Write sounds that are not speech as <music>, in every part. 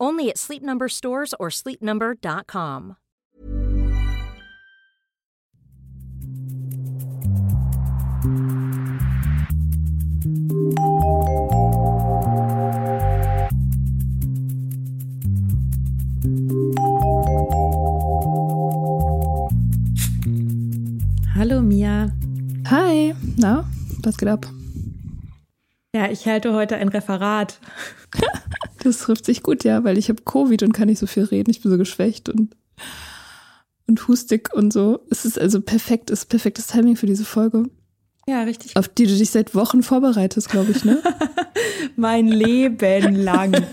Only at Sleep Number stores or sleepnumber.com. Hallo Mia. Hi. Na, was geht ab? Ja, ich halte heute ein Referat. Das trifft sich gut, ja, weil ich habe Covid und kann nicht so viel reden. Ich bin so geschwächt und, und hustig und so. Es ist also perfekt, ist perfektes Timing für diese Folge, Ja, richtig. auf die du dich seit Wochen vorbereitest, glaube ich, ne? <laughs> Mein Leben lang <laughs>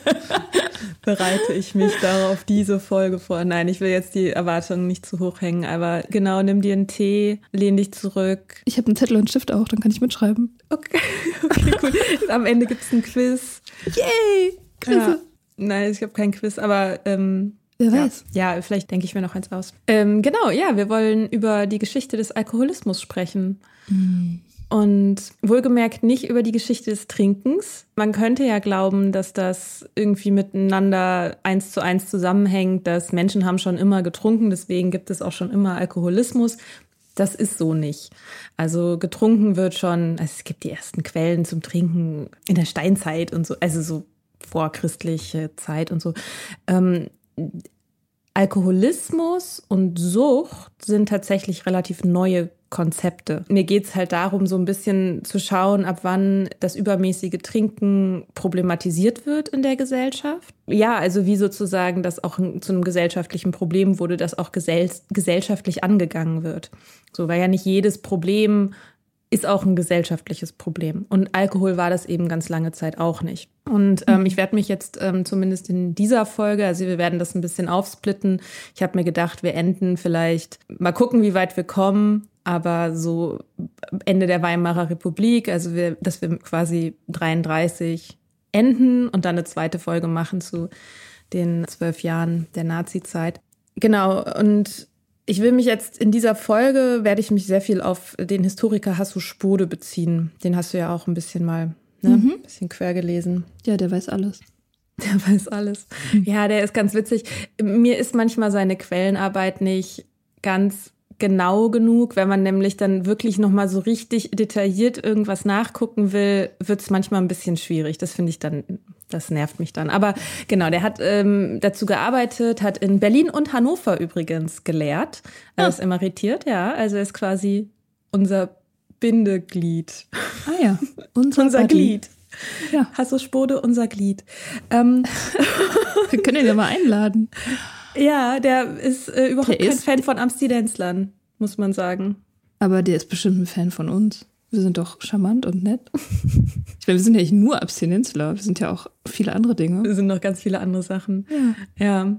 bereite ich mich darauf diese Folge vor. Nein, ich will jetzt die Erwartungen nicht zu hoch hängen, aber genau, nimm dir einen Tee, lehn dich zurück. Ich habe einen Zettel und einen Stift auch, dann kann ich mitschreiben. Okay, <laughs> okay cool. Am Ende gibt es ein Quiz. Yay! Ja. Klasse. Nein, ich habe kein Quiz, aber ähm, Wer ja. weiß. Ja, vielleicht denke ich mir noch eins aus. Ähm, genau, ja, wir wollen über die Geschichte des Alkoholismus sprechen. Und wohlgemerkt nicht über die Geschichte des Trinkens. Man könnte ja glauben, dass das irgendwie miteinander eins zu eins zusammenhängt, dass Menschen haben schon immer getrunken, deswegen gibt es auch schon immer Alkoholismus. Das ist so nicht. Also getrunken wird schon, also es gibt die ersten Quellen zum Trinken in der Steinzeit und so, also so vorchristliche Zeit und so. Ähm, Alkoholismus und Sucht sind tatsächlich relativ neue Konzepte. Mir geht es halt darum, so ein bisschen zu schauen, ab wann das übermäßige Trinken problematisiert wird in der Gesellschaft. Ja, also wie sozusagen das auch zu einem gesellschaftlichen Problem wurde, das auch gesell gesellschaftlich angegangen wird. So, weil ja nicht jedes Problem ist auch ein gesellschaftliches Problem. Und Alkohol war das eben ganz lange Zeit auch nicht. Und ähm, ich werde mich jetzt ähm, zumindest in dieser Folge, also wir werden das ein bisschen aufsplitten. Ich habe mir gedacht, wir enden vielleicht, mal gucken, wie weit wir kommen, aber so Ende der Weimarer Republik, also wir, dass wir quasi 33 enden und dann eine zweite Folge machen zu den zwölf Jahren der Nazi-Zeit. Genau, und ich will mich jetzt in dieser Folge, werde ich mich sehr viel auf den Historiker Hasso Spode beziehen. Den hast du ja auch ein bisschen mal, ne, ein bisschen quer gelesen. Ja, der weiß alles. Der <laughs> weiß alles. Ja, der ist ganz witzig. Mir ist manchmal seine Quellenarbeit nicht ganz genau genug. Wenn man nämlich dann wirklich nochmal so richtig detailliert irgendwas nachgucken will, wird es manchmal ein bisschen schwierig. Das finde ich dann, Das nervt mich dann. Aber genau, der hat ähm, dazu gearbeitet, hat in Berlin und Hannover übrigens gelehrt. Er ah. ist emeritiert, ja. Also er ist quasi unser Bindeglied. Ah ja, unser, <laughs> unser Glied. Ja. Hasso Spode, unser Glied. Ähm. <laughs> Wir können ihn ja mal einladen. Ja, der ist äh, überhaupt der kein ist Fan von Amstidenzlern, muss man sagen. Aber der ist bestimmt ein Fan von uns. Wir sind doch charmant und nett. <laughs> Ich meine, wir sind ja nicht nur Abstinenzler, wir sind ja auch viele andere Dinge. Wir sind noch ganz viele andere Sachen. Ja. ja.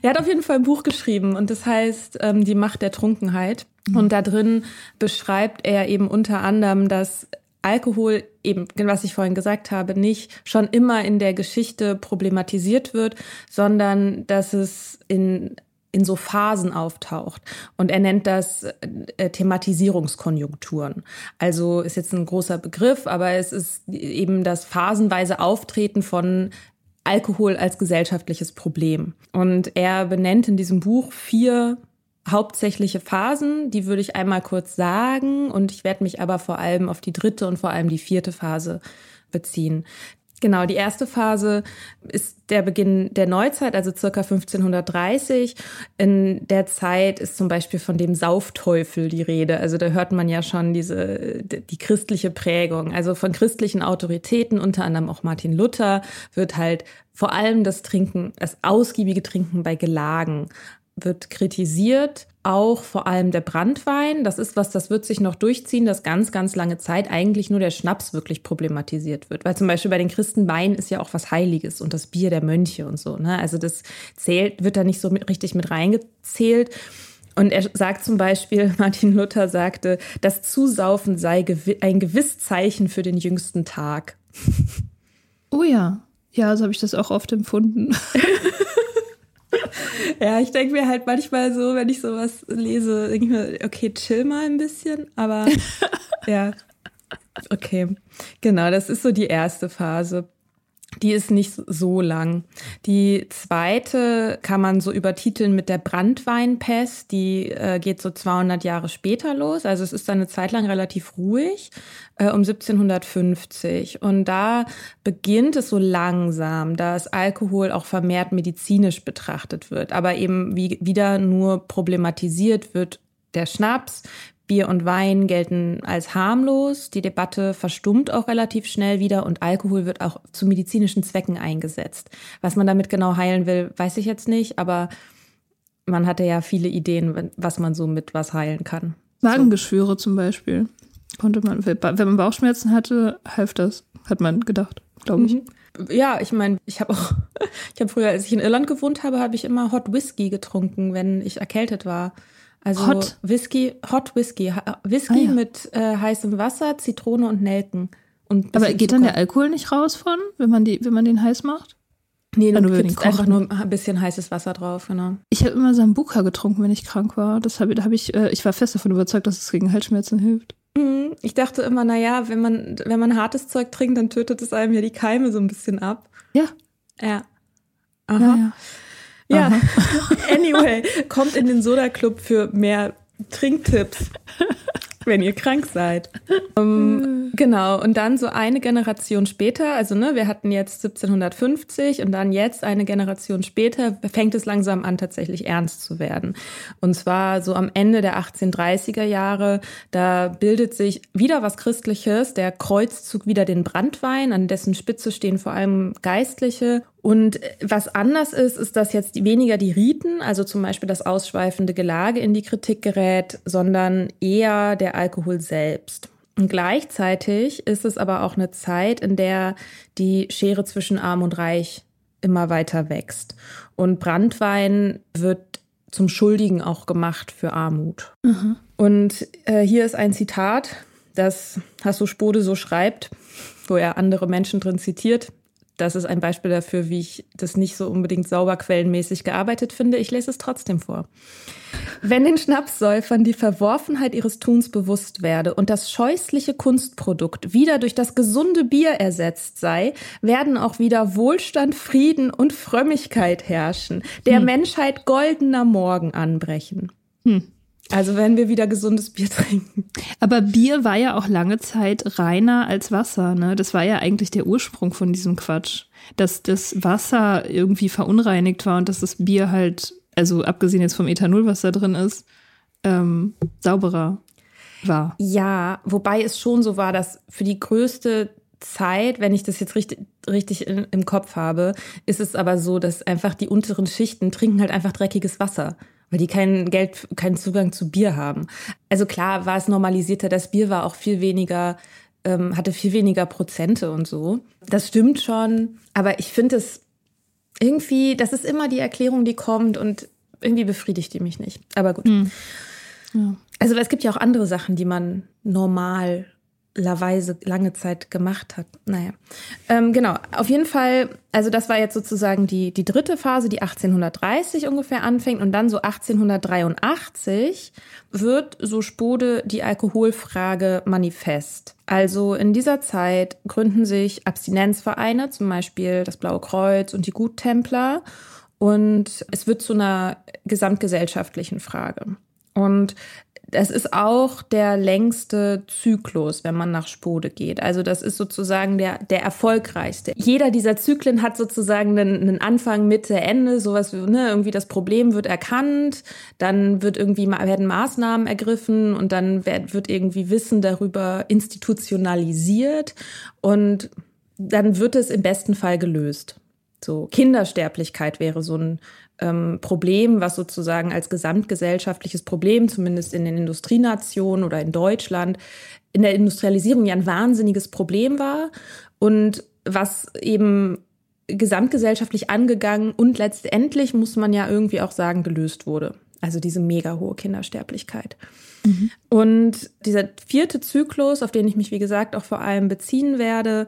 Er hat auf jeden Fall ein Buch geschrieben und das heißt ähm, Die Macht der Trunkenheit. Mhm. Und da drin beschreibt er eben unter anderem, dass Alkohol eben, was ich vorhin gesagt habe, nicht schon immer in der Geschichte problematisiert wird, sondern dass es in in so Phasen auftaucht. Und er nennt das äh, Thematisierungskonjunkturen. Also ist jetzt ein großer Begriff, aber es ist eben das phasenweise Auftreten von Alkohol als gesellschaftliches Problem. Und er benennt in diesem Buch vier hauptsächliche Phasen, die würde ich einmal kurz sagen und ich werde mich aber vor allem auf die dritte und vor allem die vierte Phase beziehen. Genau, die erste Phase ist der Beginn der Neuzeit, also circa 1530. In der Zeit ist zum Beispiel von dem Saufteufel die Rede. Also da hört man ja schon diese, die christliche Prägung. Also von christlichen Autoritäten, unter anderem auch Martin Luther, wird halt vor allem das Trinken, das ausgiebige Trinken bei Gelagen wird kritisiert auch vor allem der Brandwein. Das ist was, das wird sich noch durchziehen, dass ganz, ganz lange Zeit eigentlich nur der Schnaps wirklich problematisiert wird. Weil zum Beispiel bei den Christen Wein ist ja auch was Heiliges und das Bier der Mönche und so. Ne? Also das zählt, wird da nicht so mit, richtig mit reingezählt. Und er sagt zum Beispiel, <laughs> Martin Luther sagte, das Zusaufen sei ein gewiss Zeichen für den jüngsten Tag. Oh ja, ja, so habe ich das auch oft empfunden. <laughs> <laughs> ja, ich denke mir halt manchmal so, wenn ich sowas lese, denke ich mir, okay, chill mal ein bisschen, aber <laughs> ja, okay. Genau, das ist so die erste Phase. Die ist nicht so lang. Die zweite kann man so übertiteln mit der Brandweinpest. Die äh, geht so 200 Jahre später los. Also es ist dann eine Zeit lang relativ ruhig, äh, um 1750. Und da beginnt es so langsam, dass Alkohol auch vermehrt medizinisch betrachtet wird, aber eben wie, wieder nur problematisiert wird der Schnaps, Bier und Wein gelten als harmlos. Die Debatte verstummt auch relativ schnell wieder und Alkohol wird auch zu medizinischen Zwecken eingesetzt. Was man damit genau heilen will, weiß ich jetzt nicht, aber man hatte ja viele Ideen, was man so mit was heilen kann. Magengeschwüre so. zum Beispiel. Konnte man, wenn man Bauchschmerzen hatte, half das, hat man gedacht, glaube ich. Mhm. Ja, ich meine, ich habe auch, <laughs> ich habe früher, als ich in Irland gewohnt habe, habe ich immer Hot Whisky getrunken, wenn ich erkältet war. Also Hot. Whisky, Hot Whisky, Whisky ah, ja. mit äh, heißem Wasser, Zitrone und Nelken. Und Aber geht Zucker. dann der Alkohol nicht raus von, wenn man, die, wenn man den heiß macht? Nee, du kippst einfach nur ein bisschen heißes Wasser drauf, genau. Ich habe immer Sambuka getrunken, wenn ich krank war. Das habe hab ich, äh, ich war fest davon überzeugt, dass es gegen Halsschmerzen hilft. Mhm. Ich dachte immer, naja, wenn man, wenn man hartes Zeug trinkt, dann tötet es einem ja die Keime so ein bisschen ab. Ja. Ja. Aha. Ja, ja. Ja, <laughs> anyway, kommt in den Soda Club für mehr Trinktipps, wenn ihr krank seid. Um, ähm, genau, und dann so eine Generation später, also ne, wir hatten jetzt 1750 und dann jetzt eine Generation später fängt es langsam an, tatsächlich ernst zu werden. Und zwar so am Ende der 1830er Jahre, da bildet sich wieder was Christliches, der Kreuzzug wieder den Brandwein, an dessen Spitze stehen vor allem Geistliche und was anders ist, ist, dass jetzt weniger die Riten, also zum Beispiel das ausschweifende Gelage in die Kritik gerät, sondern eher der Alkohol selbst. Und gleichzeitig ist es aber auch eine Zeit, in der die Schere zwischen Arm und Reich immer weiter wächst. Und Brandwein wird zum Schuldigen auch gemacht für Armut. Mhm. Und äh, hier ist ein Zitat, das Hasso Spode so schreibt, wo er andere Menschen drin zitiert das ist ein Beispiel dafür, wie ich das nicht so unbedingt sauber quellenmäßig gearbeitet finde. Ich lese es trotzdem vor. Wenn den Schnapssäufern die Verworfenheit ihres Tuns bewusst werde und das scheußliche Kunstprodukt wieder durch das gesunde Bier ersetzt sei, werden auch wieder Wohlstand, Frieden und Frömmigkeit herrschen, der hm. Menschheit goldener Morgen anbrechen. Hm. Also wenn wir wieder gesundes Bier <laughs> trinken. Aber Bier war ja auch lange Zeit reiner als Wasser, ne? Das war ja eigentlich der Ursprung von diesem Quatsch. Dass das Wasser irgendwie verunreinigt war und dass das Bier halt, also abgesehen jetzt vom Ethanol, was da drin ist, ähm, sauberer war. Ja, wobei es schon so war, dass für die größte Zeit, wenn ich das jetzt richtig, richtig in, im Kopf habe, ist es aber so, dass einfach die unteren Schichten trinken halt einfach dreckiges Wasser weil die kein Geld, keinen Zugang zu Bier haben. Also klar war es normalisierter, das Bier war auch viel weniger, ähm, hatte viel weniger Prozente und so. Das stimmt schon, aber ich finde es irgendwie, das ist immer die Erklärung, die kommt und irgendwie befriedigt die mich nicht. Aber gut. Hm. Ja. Also es gibt ja auch andere Sachen, die man normal Weise lange Zeit gemacht hat. Naja, ähm, genau. Auf jeden Fall, also das war jetzt sozusagen die, die dritte Phase, die 1830 ungefähr anfängt und dann so 1883 wird, so Spode, die Alkoholfrage manifest. Also in dieser Zeit gründen sich Abstinenzvereine, zum Beispiel das Blaue Kreuz und die Guttempler und es wird zu einer gesamtgesellschaftlichen Frage. Und das ist auch der längste Zyklus, wenn man nach Spode geht. Also das ist sozusagen der, der erfolgreichste. Jeder dieser Zyklen hat sozusagen einen, einen Anfang, Mitte, Ende, sowas, ne, irgendwie das Problem wird erkannt, dann wird irgendwie, werden Maßnahmen ergriffen und dann wird, wird irgendwie Wissen darüber institutionalisiert und dann wird es im besten Fall gelöst. So Kindersterblichkeit wäre so ein ähm, Problem, was sozusagen als gesamtgesellschaftliches Problem, zumindest in den Industrienationen oder in Deutschland, in der Industrialisierung ja ein wahnsinniges Problem war und was eben gesamtgesellschaftlich angegangen und letztendlich, muss man ja irgendwie auch sagen, gelöst wurde. Also diese mega hohe Kindersterblichkeit. Mhm. Und dieser vierte Zyklus, auf den ich mich, wie gesagt, auch vor allem beziehen werde,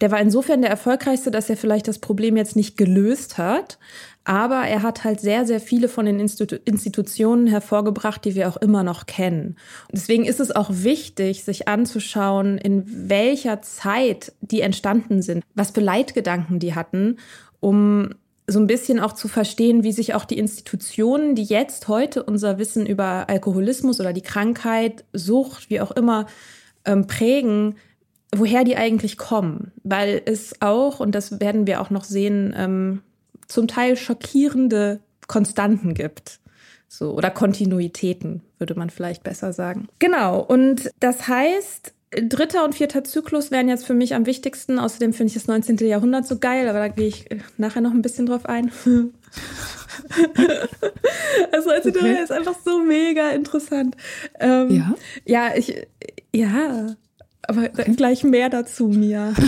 der war insofern der erfolgreichste, dass er vielleicht das Problem jetzt nicht gelöst hat, aber er hat halt sehr, sehr viele von den Institu Institutionen hervorgebracht, die wir auch immer noch kennen. Deswegen ist es auch wichtig, sich anzuschauen, in welcher Zeit die entstanden sind, was für Leitgedanken die hatten, um so ein bisschen auch zu verstehen, wie sich auch die Institutionen, die jetzt heute unser Wissen über Alkoholismus oder die Krankheit, Sucht, wie auch immer, ähm, prägen, woher die eigentlich kommen. Weil es auch, und das werden wir auch noch sehen, ähm, zum Teil schockierende Konstanten gibt. So, oder Kontinuitäten, würde man vielleicht besser sagen. Genau, und das heißt, dritter und vierter Zyklus wären jetzt für mich am wichtigsten. Außerdem finde ich das 19. Jahrhundert so geil, aber da gehe ich nachher noch ein bisschen drauf ein. <laughs> das 19. Okay. ist einfach so mega interessant. Ähm, ja? Ja, ich, ja, aber gleich mehr dazu, Mia. <laughs>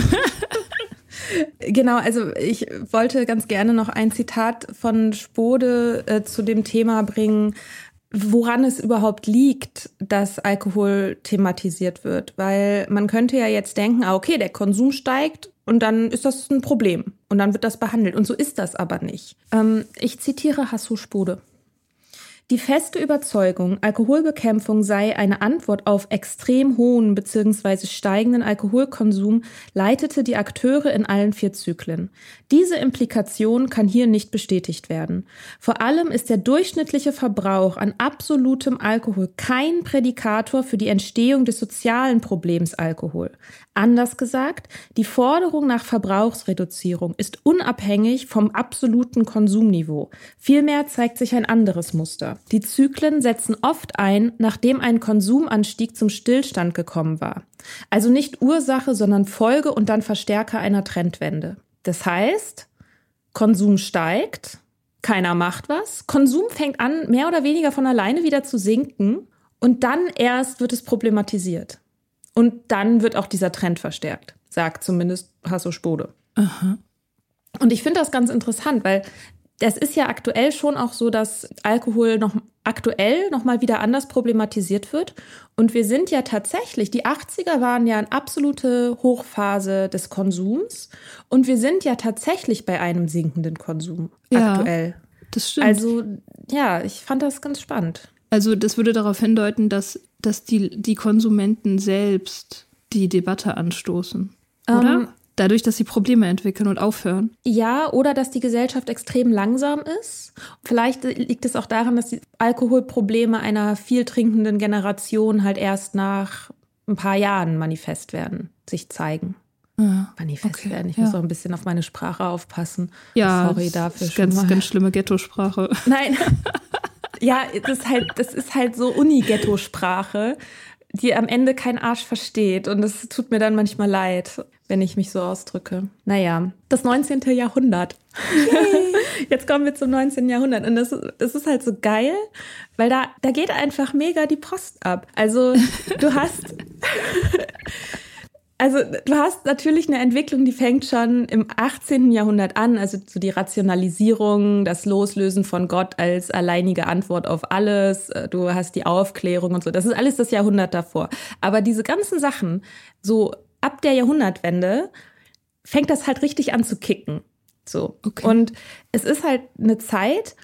Genau, also ich wollte ganz gerne noch ein Zitat von Spode äh, zu dem Thema bringen, woran es überhaupt liegt, dass Alkohol thematisiert wird. Weil man könnte ja jetzt denken, ah, okay, der Konsum steigt und dann ist das ein Problem und dann wird das behandelt. Und so ist das aber nicht. Ähm, ich zitiere Hasso Spode. Die feste Überzeugung, Alkoholbekämpfung sei eine Antwort auf extrem hohen bzw. steigenden Alkoholkonsum, leitete die Akteure in allen vier Zyklen. Diese Implikation kann hier nicht bestätigt werden. Vor allem ist der durchschnittliche Verbrauch an absolutem Alkohol kein Prädikator für die Entstehung des sozialen Problems Alkohol. Anders gesagt, die Forderung nach Verbrauchsreduzierung ist unabhängig vom absoluten Konsumniveau. Vielmehr zeigt sich ein anderes Muster. Die Zyklen setzen oft ein, nachdem ein Konsumanstieg zum Stillstand gekommen war. Also nicht Ursache, sondern Folge und dann Verstärker einer Trendwende. Das heißt, Konsum steigt, keiner macht was, Konsum fängt an, mehr oder weniger von alleine wieder zu sinken und dann erst wird es problematisiert. Und dann wird auch dieser Trend verstärkt, sagt zumindest Hasso Spode. Aha. Und ich finde das ganz interessant, weil das ist ja aktuell schon auch so, dass Alkohol noch aktuell noch mal wieder anders problematisiert wird. Und wir sind ja tatsächlich, die 80er waren ja eine absolute Hochphase des Konsums. Und wir sind ja tatsächlich bei einem sinkenden Konsum ja, aktuell. Das stimmt. Also, ja, ich fand das ganz spannend. Also, das würde darauf hindeuten, dass, dass die, die Konsumenten selbst die Debatte anstoßen. Oder? Um, Dadurch, dass sie Probleme entwickeln und aufhören. Ja, oder dass die Gesellschaft extrem langsam ist. Vielleicht liegt es auch daran, dass die Alkoholprobleme einer viel trinkenden Generation halt erst nach ein paar Jahren manifest werden, sich zeigen. Ja, manifest okay, werden. Ich ja. muss auch ein bisschen auf meine Sprache aufpassen. Ja, sorry dafür. Ganz, mal. ganz schlimme Ghetto-Sprache. Nein. <laughs> ja, das ist halt, das ist halt so Uni-Ghetto-Sprache, die am Ende kein Arsch versteht. Und es tut mir dann manchmal leid, wenn ich mich so ausdrücke. Naja, das 19. Jahrhundert. <laughs> Jetzt kommen wir zum 19. Jahrhundert. Und das, das ist halt so geil, weil da, da geht einfach mega die Post ab. Also du hast <laughs> also du hast natürlich eine Entwicklung, die fängt schon im 18. Jahrhundert an, also so die Rationalisierung, das Loslösen von Gott als alleinige Antwort auf alles, äh, du hast die Aufklärung und so, das ist alles das Jahrhundert davor. Aber diese ganzen Sachen, so ab der Jahrhundertwende, fängt das halt richtig an zu kicken. So. Okay. Und es ist halt eine Zeit,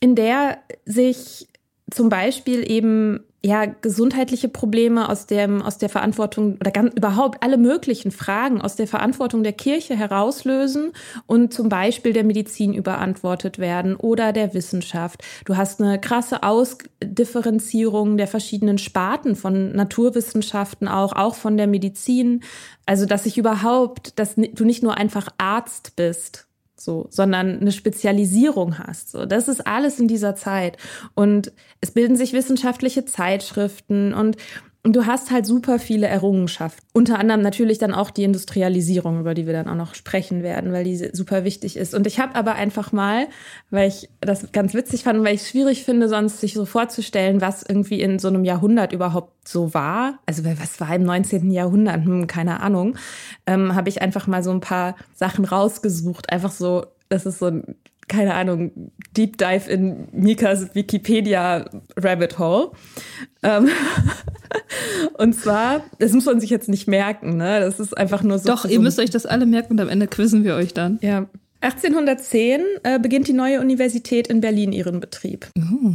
in der sich zum Beispiel eben ja, gesundheitliche Probleme aus dem, aus der Verantwortung oder ganz, überhaupt alle möglichen Fragen aus der Verantwortung der Kirche herauslösen und zum Beispiel der Medizin überantwortet werden oder der Wissenschaft. Du hast eine krasse Ausdifferenzierung der verschiedenen Sparten von Naturwissenschaften auch, auch von der Medizin. Also, dass sich überhaupt, dass du nicht nur einfach Arzt bist, so, sondern eine Spezialisierung hast. So, das ist alles in dieser Zeit. Und es bilden sich wissenschaftliche Zeitschriften und und du hast halt super viele Errungenschaften. Unter anderem natürlich dann auch die Industrialisierung, über die wir dann auch noch sprechen werden, weil die super wichtig ist. Und ich habe aber einfach mal, weil ich das ganz witzig fand, weil ich es schwierig finde, sonst sich so vorzustellen, was irgendwie in so einem Jahrhundert überhaupt so war. Also was war im 19. Jahrhundert? Hm, keine Ahnung. Ähm, habe ich einfach mal so ein paar Sachen rausgesucht. Einfach so, das ist so ein keine Ahnung, Deep Dive in Mikas Wikipedia Rabbit Hole. Ähm <laughs> und zwar, das muss man sich jetzt nicht merken, ne? Das ist einfach nur so. Doch, ihr müsst euch das alle merken und am Ende quizzen wir euch dann. Ja. 1810 äh, beginnt die neue Universität in Berlin ihren Betrieb. Oh.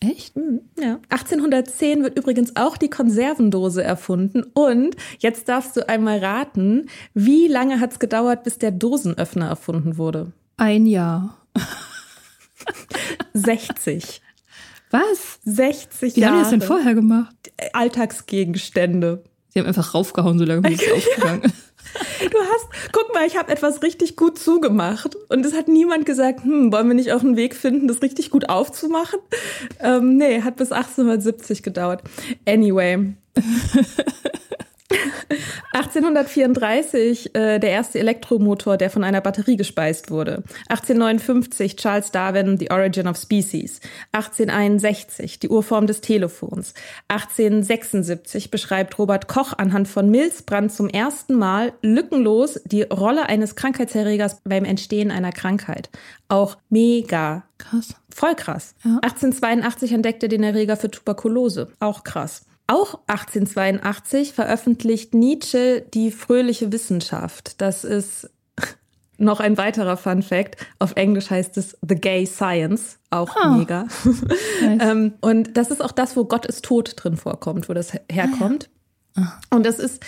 Echt? Mhm, ja. 1810 wird übrigens auch die Konservendose erfunden. Und jetzt darfst du einmal raten, wie lange hat es gedauert, bis der Dosenöffner erfunden wurde? Ein Jahr. <laughs> 60. Was? 60 Wie Jahre. Wie haben die das denn vorher gemacht? Alltagsgegenstände. Sie haben einfach raufgehauen, solange wie <laughs> es aufgegangen. Du hast, guck mal, ich habe etwas richtig gut zugemacht und es hat niemand gesagt, hm, wollen wir nicht auch einen Weg finden, das richtig gut aufzumachen? Ähm, nee, hat bis 1870 gedauert. Anyway. <laughs> 1834 äh, der erste Elektromotor, der von einer Batterie gespeist wurde. 1859 Charles Darwin The Origin of Species. 1861 die Urform des Telefons. 1876 beschreibt Robert Koch anhand von Milzbrand zum ersten Mal lückenlos die Rolle eines Krankheitserregers beim Entstehen einer Krankheit. Auch mega krass. Voll krass. Ja. 1882 entdeckte den Erreger für Tuberkulose. Auch krass. Auch 1882 veröffentlicht Nietzsche die fröhliche Wissenschaft. Das ist <laughs> noch ein weiterer Fun Fact. Auf Englisch heißt es The Gay Science. Auch oh. mega. Nice. <laughs> ähm, und das ist auch das, wo Gott ist tot drin vorkommt, wo das herkommt. Ah, ja. Und das ist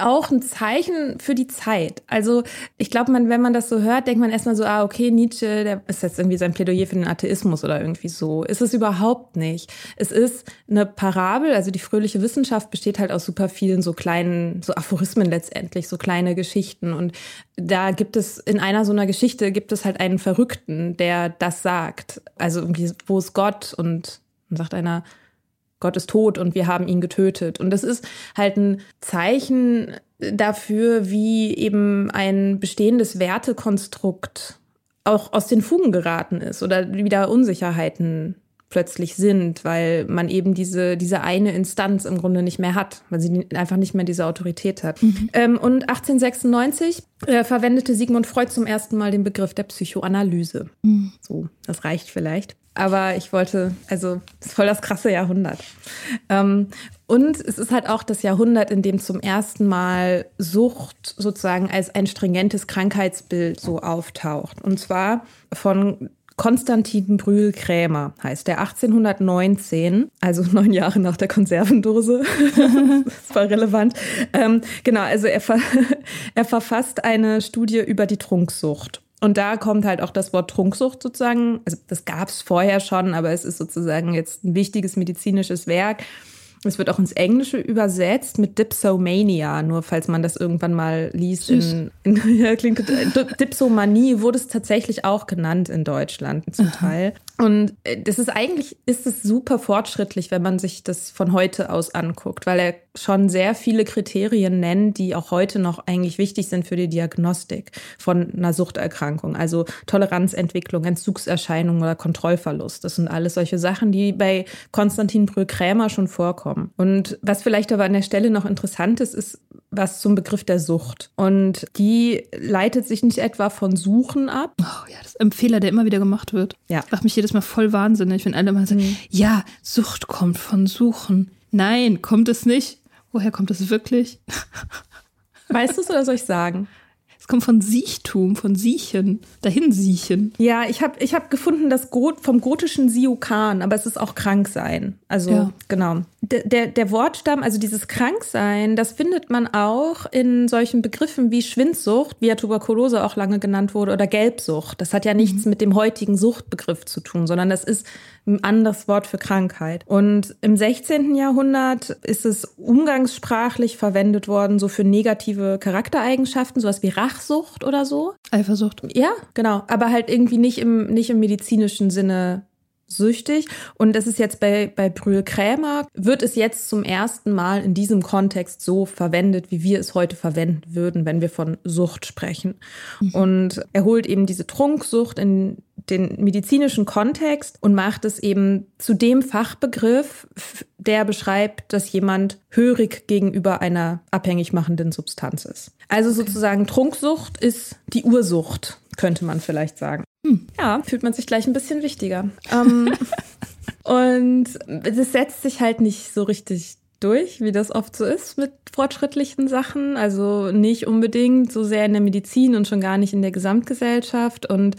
auch ein Zeichen für die Zeit. Also ich glaube, man, wenn man das so hört, denkt man erstmal so, ah, okay, Nietzsche, der ist jetzt irgendwie sein Plädoyer für den Atheismus oder irgendwie so. Ist es überhaupt nicht. Es ist eine Parabel, also die fröhliche Wissenschaft besteht halt aus super vielen so kleinen, so Aphorismen letztendlich, so kleine Geschichten. Und da gibt es, in einer so einer Geschichte gibt es halt einen Verrückten, der das sagt. Also irgendwie, wo ist Gott? Und dann sagt einer, Gott ist tot und wir haben ihn getötet. Und das ist halt ein Zeichen dafür, wie eben ein bestehendes Wertekonstrukt auch aus den Fugen geraten ist oder wie da Unsicherheiten plötzlich sind, weil man eben diese, diese eine Instanz im Grunde nicht mehr hat, weil sie einfach nicht mehr diese Autorität hat. Mhm. Ähm, und 1896 äh, verwendete Sigmund Freud zum ersten Mal den Begriff der Psychoanalyse. Mhm. So, das reicht vielleicht. Aber ich wollte, also, es ist voll das krasse Jahrhundert. Ähm, und es ist halt auch das Jahrhundert, in dem zum ersten Mal Sucht sozusagen als ein stringentes Krankheitsbild so auftaucht. Und zwar von Konstantin Brühl Krämer heißt der 1819, also <laughs> neun Jahre nach der Konservendose. <laughs> das war relevant. Ähm, genau, also er, ver <laughs> er verfasst eine Studie über die Trunksucht. Und da kommt halt auch das Wort Trunksucht sozusagen, also das gab es vorher schon, aber es ist sozusagen jetzt ein wichtiges medizinisches Werk. Es wird auch ins Englische übersetzt mit Dipsomania, nur falls man das irgendwann mal liest. In, in, <laughs> ja, klingt, Dipsomanie wurde es tatsächlich auch genannt in Deutschland zum Teil. Und äh, das ist eigentlich, ist es super fortschrittlich, wenn man sich das von heute aus anguckt, weil er schon sehr viele Kriterien nennt, die auch heute noch eigentlich wichtig sind für die Diagnostik von einer Suchterkrankung. Also Toleranzentwicklung, Entzugserscheinungen oder Kontrollverlust. Das sind alles solche Sachen, die bei Konstantin Brühl-Krämer schon vorkommen. Und was vielleicht aber an der Stelle noch interessant ist, ist was zum Begriff der Sucht. Und die leitet sich nicht etwa von Suchen ab. Oh ja, das ist ein Fehler, der immer wieder gemacht wird. Ja. Macht mich jedes Mal voll wahnsinnig, wenn alle mal sagen, mhm. ja, Sucht kommt von Suchen. Nein, kommt es nicht. Woher kommt es wirklich? <laughs> Weißt du es oder soll ich sagen? Es kommt von Siechtum, von Siechen, dahin siechen. Ja, ich habe ich hab gefunden, das vom gotischen Siukan, aber es ist auch krank sein. Also, ja. genau. Der, der, der Wortstamm, also dieses Kranksein, das findet man auch in solchen Begriffen wie Schwindsucht, wie ja Tuberkulose auch lange genannt wurde, oder Gelbsucht. Das hat ja nichts mhm. mit dem heutigen Suchtbegriff zu tun, sondern das ist ein anderes Wort für Krankheit. Und im 16. Jahrhundert ist es umgangssprachlich verwendet worden, so für negative Charaktereigenschaften, sowas wie Rachsucht oder so. Eifersucht. Ja, genau. Aber halt irgendwie nicht im, nicht im medizinischen Sinne süchtig. Und das ist jetzt bei, bei Brühl Krämer, wird es jetzt zum ersten Mal in diesem Kontext so verwendet, wie wir es heute verwenden würden, wenn wir von Sucht sprechen. Mhm. Und er holt eben diese Trunksucht in den medizinischen Kontext und macht es eben zu dem Fachbegriff, der beschreibt, dass jemand hörig gegenüber einer abhängig machenden Substanz ist. Also sozusagen Trunksucht ist die Ursucht, könnte man vielleicht sagen. Hm. Ja, fühlt man sich gleich ein bisschen wichtiger. Ähm, <laughs> und das setzt sich halt nicht so richtig durch, wie das oft so ist mit fortschrittlichen Sachen. Also nicht unbedingt so sehr in der Medizin und schon gar nicht in der Gesamtgesellschaft. Und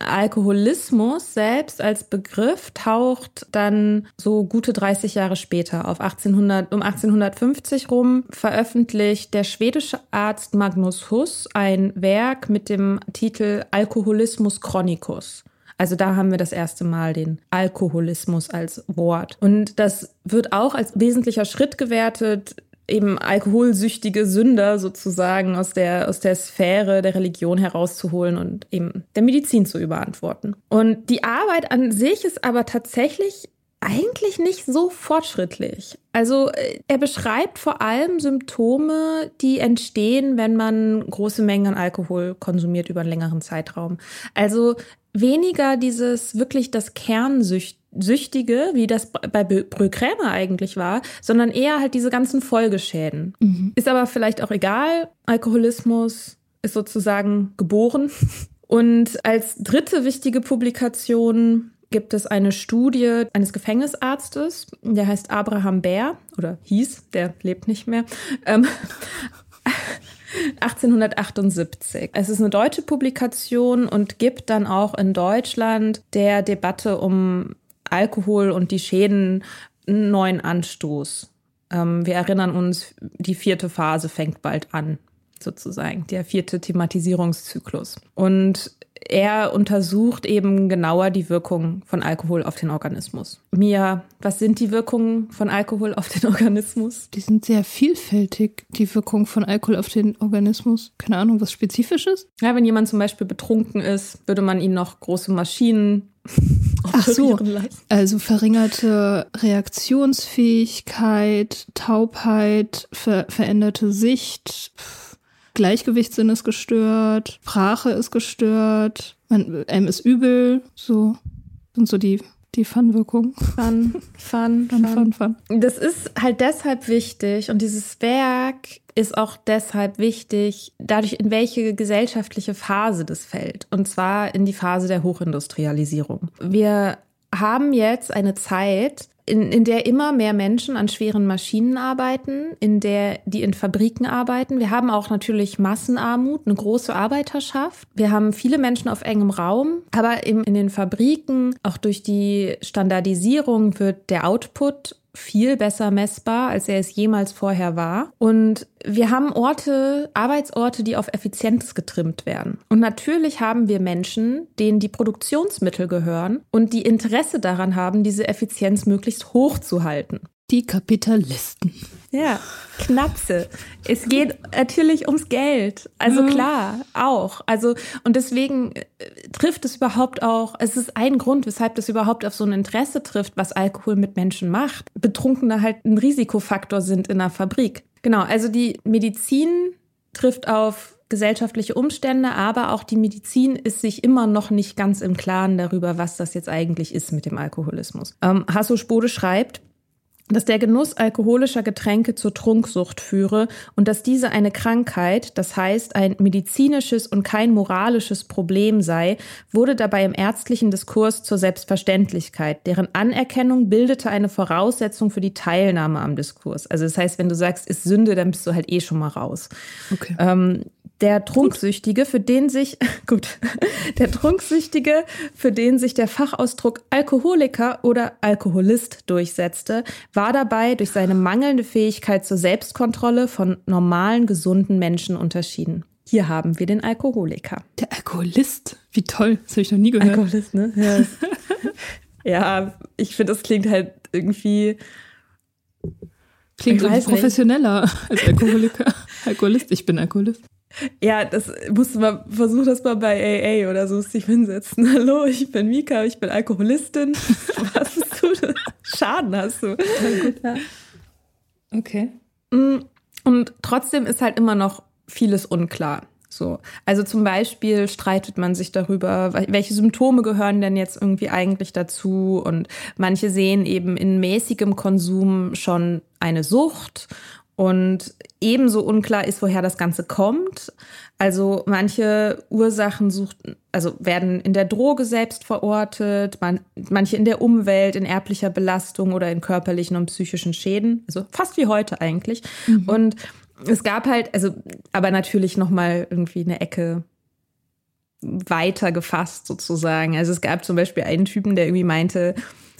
Alkoholismus selbst als Begriff taucht dann so gute 30 Jahre später auf 1800, um 1850 rum veröffentlicht der schwedische Arzt Magnus Huss ein Werk mit dem Titel Alkoholismus Chronicus. Also da haben wir das erste Mal den Alkoholismus als Wort. Und das wird auch als wesentlicher Schritt gewertet eben alkoholsüchtige Sünder sozusagen aus der, aus der Sphäre der Religion herauszuholen und eben der Medizin zu überantworten. Und die Arbeit an sich ist aber tatsächlich eigentlich nicht so fortschrittlich. Also äh, er beschreibt vor allem Symptome, die entstehen, wenn man große Mengen an Alkohol konsumiert über einen längeren Zeitraum. Also weniger dieses wirklich das Kernsüchtige, wie das bei Brühlkrämer eigentlich war, sondern eher halt diese ganzen Folgeschäden. Mhm. Ist aber vielleicht auch egal. Alkoholismus ist sozusagen geboren. <laughs> Und als dritte wichtige Publikation gibt es eine Studie eines Gefängnisarztes, der heißt Abraham Bär oder hieß, der lebt nicht mehr. Ähm, 1878. Es ist eine deutsche Publikation und gibt dann auch in Deutschland der Debatte um Alkohol und die Schäden einen neuen Anstoß. Ähm, wir erinnern uns, die vierte Phase fängt bald an, sozusagen, der vierte Thematisierungszyklus. Und er untersucht eben genauer die Wirkung von Alkohol auf den Organismus. Mia, was sind die Wirkungen von Alkohol auf den Organismus? Die sind sehr vielfältig, die Wirkung von Alkohol auf den Organismus. Keine Ahnung, was Spezifisches? Ja, wenn jemand zum Beispiel betrunken ist, würde man ihn noch große Maschinen <laughs> Ach so, also verringerte Reaktionsfähigkeit, Taubheit, ver veränderte Sicht. Gleichgewichtssinn ist gestört, Sprache ist gestört, man, einem ist übel, so sind so die die Fun-Wirkung. Fun, Fun, <laughs> Fun, Fun, Fun. Das ist halt deshalb wichtig und dieses Werk ist auch deshalb wichtig, dadurch, in welche gesellschaftliche Phase das fällt. Und zwar in die Phase der Hochindustrialisierung. Wir haben jetzt eine Zeit, in, in der immer mehr Menschen an schweren Maschinen arbeiten, in der die in Fabriken arbeiten. Wir haben auch natürlich Massenarmut, eine große Arbeiterschaft. Wir haben viele Menschen auf engem Raum, aber in, in den Fabriken, auch durch die Standardisierung wird der Output viel besser messbar, als er es jemals vorher war. Und wir haben Orte, Arbeitsorte, die auf Effizienz getrimmt werden. Und natürlich haben wir Menschen, denen die Produktionsmittel gehören und die Interesse daran haben, diese Effizienz möglichst hoch zu halten. Die Kapitalisten. Ja, Knapse. Es geht natürlich ums Geld. Also klar, auch. Also, und deswegen äh, trifft es überhaupt auch, es ist ein Grund, weshalb das überhaupt auf so ein Interesse trifft, was Alkohol mit Menschen macht. Betrunkene halt ein Risikofaktor sind in einer Fabrik. Genau, also die Medizin trifft auf gesellschaftliche Umstände, aber auch die Medizin ist sich immer noch nicht ganz im Klaren darüber, was das jetzt eigentlich ist mit dem Alkoholismus. Ähm, Hasso Spode schreibt, dass der Genuss alkoholischer Getränke zur Trunksucht führe und dass diese eine Krankheit, das heißt ein medizinisches und kein moralisches Problem sei, wurde dabei im ärztlichen Diskurs zur Selbstverständlichkeit. Deren Anerkennung bildete eine Voraussetzung für die Teilnahme am Diskurs. Also das heißt, wenn du sagst, ist Sünde, dann bist du halt eh schon mal raus. Okay. Ähm, der Trunksüchtige, für den sich, <laughs> gut, der Trunksüchtige, für den sich der Fachausdruck Alkoholiker oder Alkoholist durchsetzte, war dabei durch seine mangelnde Fähigkeit zur Selbstkontrolle von normalen, gesunden Menschen unterschieden. Hier haben wir den Alkoholiker. Der Alkoholist? Wie toll, das habe ich noch nie gehört. Alkoholist, ne? Ja, <laughs> ja ich finde, das klingt halt irgendwie. Klingt irgendwie professioneller als Alkoholiker. Alkoholist, ich bin Alkoholist. Ja, das musste man, versuch das mal bei AA oder so sich hinsetzen. <laughs> Hallo, ich bin Mika, ich bin Alkoholistin. <laughs> Was ist du? Schaden hast du. Okay. Mm, und trotzdem ist halt immer noch vieles unklar. So. Also zum Beispiel streitet man sich darüber, welche Symptome gehören denn jetzt irgendwie eigentlich dazu. Und manche sehen eben in mäßigem Konsum schon eine Sucht und ebenso unklar ist, woher das Ganze kommt. Also manche Ursachen sucht, also werden in der Droge selbst verortet, man, manche in der Umwelt, in erblicher Belastung oder in körperlichen und psychischen Schäden. Also fast wie heute eigentlich. Mhm. Und es gab halt, also, aber natürlich nochmal irgendwie eine Ecke weiter gefasst sozusagen. Also es gab zum Beispiel einen Typen, der irgendwie meinte,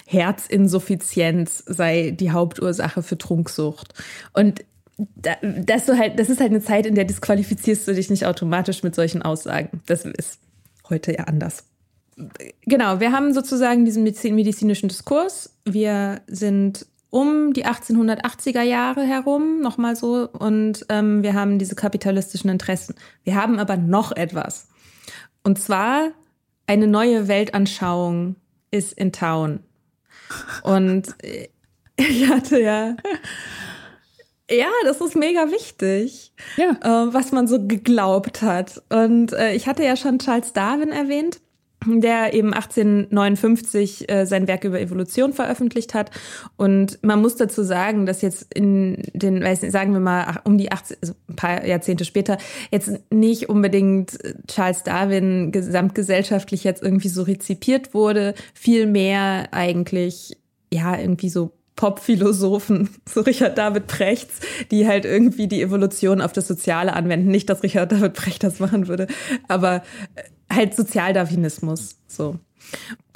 Herzinsuffizienz sei die Hauptursache für Trunksucht. Und da, das, so halt, das ist halt eine Zeit, in der disqualifizierst du dich nicht automatisch mit solchen Aussagen. Das ist heute ja anders. Genau, wir haben sozusagen diesen medizinischen Diskurs. Wir sind um die 1880er Jahre herum, nochmal so, und ähm, wir haben diese kapitalistischen Interessen. Wir haben aber noch etwas. Und zwar eine neue Weltanschauung ist in Town. Und äh, <laughs> ich hatte ja. Ja, das ist mega wichtig, ja. äh, was man so geglaubt hat. Und äh, ich hatte ja schon Charles Darwin erwähnt, der eben 1859 äh, sein Werk über Evolution veröffentlicht hat. Und man muss dazu sagen, dass jetzt in den, weiß nicht, sagen wir mal, um die 18, also ein paar Jahrzehnte später, jetzt nicht unbedingt Charles Darwin gesamtgesellschaftlich jetzt irgendwie so rezipiert wurde, viel mehr eigentlich, ja, irgendwie so Pop-Philosophen, so Richard David Prechts, die halt irgendwie die Evolution auf das Soziale anwenden. Nicht, dass Richard David Precht das machen würde, aber äh, halt Sozialdarwinismus. So.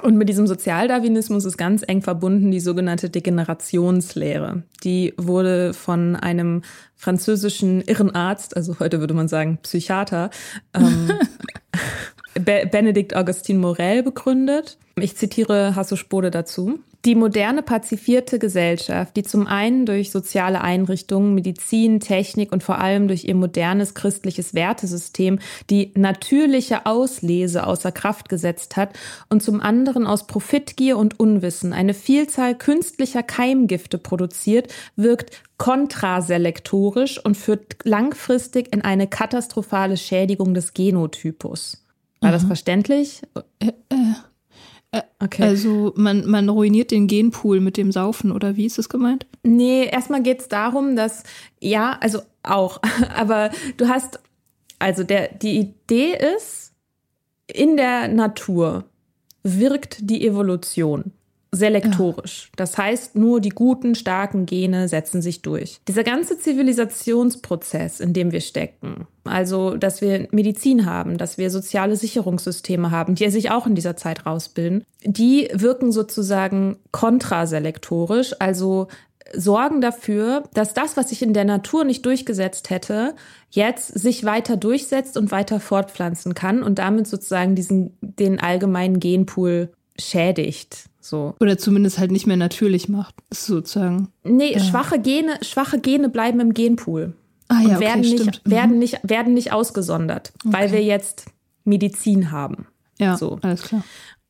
Und mit diesem Sozialdarwinismus ist ganz eng verbunden die sogenannte Degenerationslehre. Die wurde von einem französischen Irrenarzt, also heute würde man sagen Psychiater, ähm, <laughs> Benedikt Augustin Morel begründet. Ich zitiere Hasso Spode dazu. Die moderne pazifierte Gesellschaft, die zum einen durch soziale Einrichtungen, Medizin, Technik und vor allem durch ihr modernes christliches Wertesystem die natürliche Auslese außer Kraft gesetzt hat und zum anderen aus Profitgier und Unwissen eine Vielzahl künstlicher Keimgifte produziert, wirkt kontraselektorisch und führt langfristig in eine katastrophale Schädigung des Genotypus. War mhm. das verständlich? Äh, äh. Äh, okay. Also man, man ruiniert den Genpool mit dem Saufen oder wie ist das gemeint? Nee, erstmal geht es darum, dass, ja, also auch, <laughs> aber du hast, also der, die Idee ist, in der Natur wirkt die Evolution. Selektorisch. Das heißt, nur die guten, starken Gene setzen sich durch. Dieser ganze Zivilisationsprozess, in dem wir stecken, also dass wir Medizin haben, dass wir soziale Sicherungssysteme haben, die sich auch in dieser Zeit rausbilden, die wirken sozusagen kontraselektorisch, also sorgen dafür, dass das, was sich in der Natur nicht durchgesetzt hätte, jetzt sich weiter durchsetzt und weiter fortpflanzen kann und damit sozusagen diesen, den allgemeinen Genpool schädigt. So. Oder zumindest halt nicht mehr natürlich macht, sozusagen. Nee, ja. schwache Gene, schwache Gene bleiben im Genpool. Ah, ja, und werden, okay, nicht, mhm. werden, nicht, werden nicht ausgesondert, okay. weil wir jetzt Medizin haben. Ja, so. alles klar.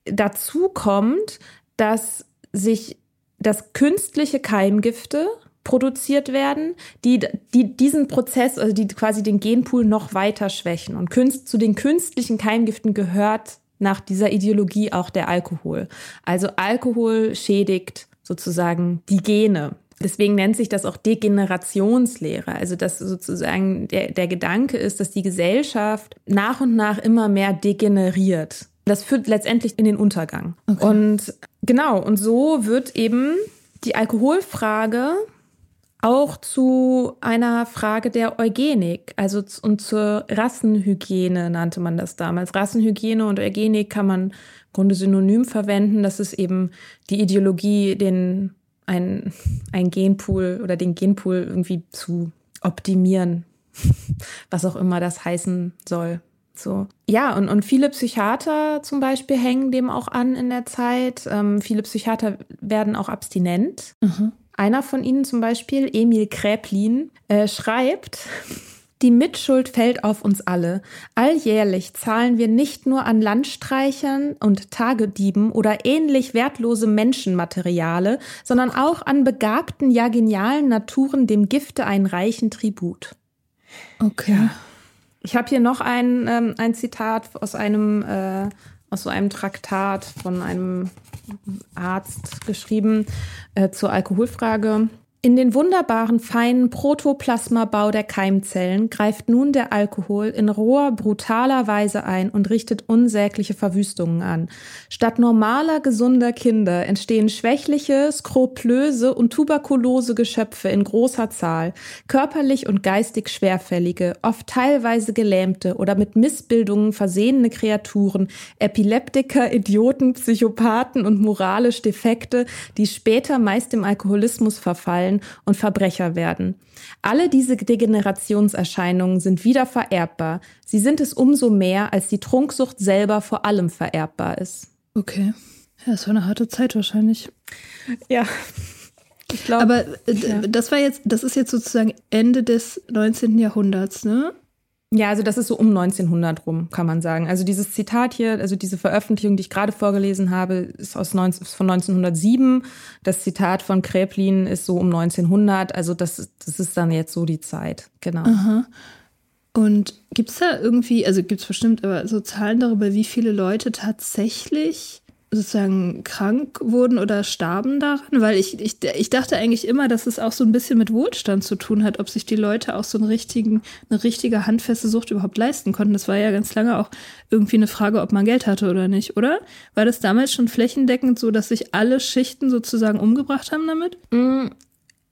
Dazu kommt, dass sich dass künstliche Keimgifte produziert werden, die, die diesen Prozess, also die quasi den Genpool noch weiter schwächen. Und Künst, zu den künstlichen Keimgiften gehört nach dieser Ideologie auch der Alkohol. Also Alkohol schädigt sozusagen die Gene. Deswegen nennt sich das auch Degenerationslehre. Also dass sozusagen der, der Gedanke ist, dass die Gesellschaft nach und nach immer mehr degeneriert. Das führt letztendlich in den Untergang. Okay. Und genau, und so wird eben die Alkoholfrage auch zu einer Frage der Eugenik, also und zur Rassenhygiene nannte man das damals. Rassenhygiene und Eugenik kann man im Grunde synonym verwenden. Das ist eben die Ideologie, den ein, ein Genpool oder den Genpool irgendwie zu optimieren, <laughs> was auch immer das heißen soll. So. Ja, und, und viele Psychiater zum Beispiel hängen dem auch an in der Zeit. Ähm, viele Psychiater werden auch abstinent. Mhm. Einer von ihnen zum Beispiel, Emil Kräplin, äh, schreibt, die Mitschuld fällt auf uns alle. Alljährlich zahlen wir nicht nur an Landstreichern und Tagedieben oder ähnlich wertlose Menschenmateriale, sondern auch an begabten, ja genialen Naturen dem Gifte einen reichen Tribut. Okay. Ja. Ich habe hier noch ein, ähm, ein Zitat aus einem, äh, aus so einem Traktat von einem Arzt geschrieben äh, zur Alkoholfrage. In den wunderbaren feinen Protoplasmabau der Keimzellen greift nun der Alkohol in roher, brutaler Weise ein und richtet unsägliche Verwüstungen an. Statt normaler, gesunder Kinder entstehen schwächliche, skroplöse und tuberkulose Geschöpfe in großer Zahl, körperlich und geistig schwerfällige, oft teilweise gelähmte oder mit Missbildungen versehene Kreaturen, Epileptiker, Idioten, Psychopathen und moralisch Defekte, die später meist im Alkoholismus verfallen fallen und Verbrecher werden. Alle diese Degenerationserscheinungen sind wieder vererbbar. Sie sind es umso mehr, als die Trunksucht selber vor allem vererbbar ist. Okay. Ja, das war eine harte Zeit wahrscheinlich. Ja. Ich glaube. Aber äh, ja. das war jetzt, das ist jetzt sozusagen Ende des 19. Jahrhunderts, ne? Ja, also das ist so um 1900 rum, kann man sagen. Also dieses Zitat hier, also diese Veröffentlichung, die ich gerade vorgelesen habe, ist aus 19, von 1907. Das Zitat von Kräplin ist so um 1900. Also das, das ist dann jetzt so die Zeit, genau. Aha. Und gibt's da irgendwie, also gibt's bestimmt, aber so Zahlen darüber, wie viele Leute tatsächlich sozusagen krank wurden oder starben daran? Weil ich, ich, ich dachte eigentlich immer, dass es auch so ein bisschen mit Wohlstand zu tun hat, ob sich die Leute auch so einen richtigen, eine richtige handfeste Sucht überhaupt leisten konnten. Das war ja ganz lange auch irgendwie eine Frage, ob man Geld hatte oder nicht, oder? War das damals schon flächendeckend so, dass sich alle Schichten sozusagen umgebracht haben damit? Mm,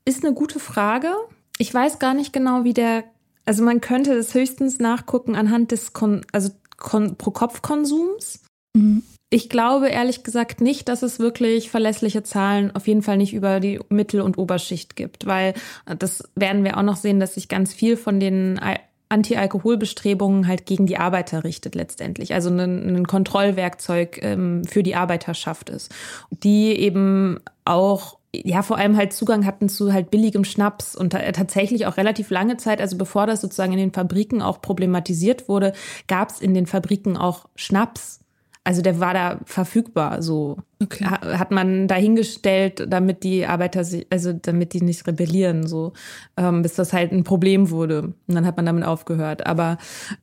ist eine gute Frage. Ich weiß gar nicht genau, wie der, also man könnte das höchstens nachgucken anhand des Kon, also Kon, Pro-Kopf-Konsums. Mhm. Ich glaube ehrlich gesagt nicht, dass es wirklich verlässliche Zahlen auf jeden Fall nicht über die Mittel- und Oberschicht gibt, weil äh, das werden wir auch noch sehen, dass sich ganz viel von den Anti-Alkohol-Bestrebungen halt gegen die Arbeiter richtet letztendlich. Also ein, ein Kontrollwerkzeug ähm, für die Arbeiterschaft ist, die eben auch ja, vor allem halt Zugang hatten zu halt billigem Schnaps und tatsächlich auch relativ lange Zeit, also bevor das sozusagen in den Fabriken auch problematisiert wurde, gab es in den Fabriken auch Schnaps also der war da verfügbar, so okay. hat man dahingestellt, damit die Arbeiter sich, also damit die nicht rebellieren, so ähm, bis das halt ein Problem wurde. Und dann hat man damit aufgehört. Aber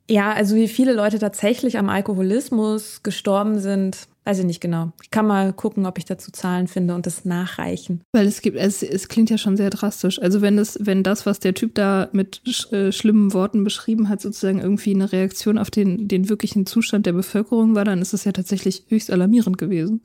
ja, also wie viele Leute tatsächlich am Alkoholismus gestorben sind, Weiß ich nicht genau. Ich kann mal gucken, ob ich dazu Zahlen finde und das nachreichen. Weil es gibt, es, es klingt ja schon sehr drastisch. Also wenn das, wenn das, was der Typ da mit sch, äh, schlimmen Worten beschrieben hat, sozusagen irgendwie eine Reaktion auf den, den wirklichen Zustand der Bevölkerung war, dann ist es ja tatsächlich höchst alarmierend gewesen.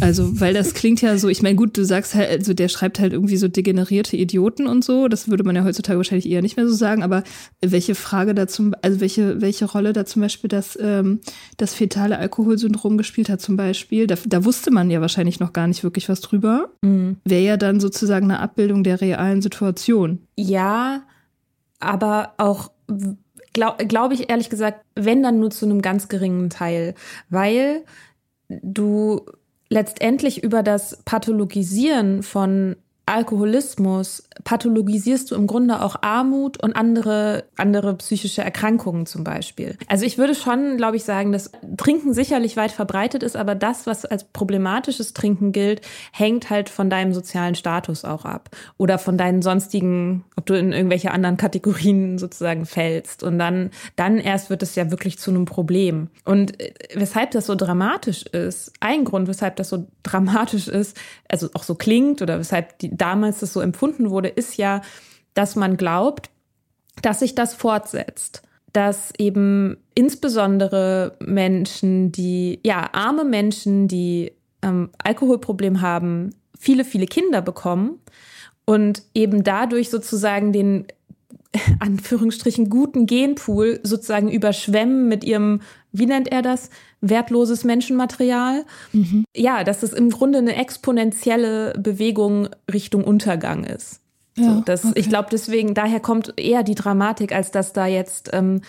Also, weil das klingt ja so, ich meine, gut, du sagst halt, also der schreibt halt irgendwie so degenerierte Idioten und so, das würde man ja heutzutage wahrscheinlich eher nicht mehr so sagen, aber welche Frage da zum, also welche, welche Rolle da zum Beispiel das, ähm, das fetale Alkoholsyndrom gespielt hat zum Beispiel, da, da wusste man ja wahrscheinlich noch gar nicht wirklich was drüber, mhm. wäre ja dann sozusagen eine Abbildung der realen Situation. Ja, aber auch glaube glaub ich ehrlich gesagt, wenn dann nur zu einem ganz geringen Teil, weil du letztendlich über das Pathologisieren von Alkoholismus pathologisierst du im Grunde auch Armut und andere, andere psychische Erkrankungen zum Beispiel. Also ich würde schon, glaube ich, sagen, dass Trinken sicherlich weit verbreitet ist, aber das, was als problematisches Trinken gilt, hängt halt von deinem sozialen Status auch ab oder von deinen sonstigen, ob du in irgendwelche anderen Kategorien sozusagen fällst. Und dann, dann erst wird es ja wirklich zu einem Problem. Und äh, weshalb das so dramatisch ist, ein Grund, weshalb das so dramatisch ist, also auch so klingt oder weshalb die, damals das so empfunden wurde, ist ja, dass man glaubt, dass sich das fortsetzt. Dass eben insbesondere Menschen, die, ja, arme Menschen, die ähm, Alkoholproblem haben, viele, viele Kinder bekommen und eben dadurch sozusagen den <laughs> Anführungsstrichen guten Genpool sozusagen überschwemmen mit ihrem, wie nennt er das, wertloses Menschenmaterial. Mhm. Ja, dass es im Grunde eine exponentielle Bewegung Richtung Untergang ist. Ja, so, das, okay. Ich glaube, deswegen, daher kommt eher die Dramatik, als dass da jetzt ähm,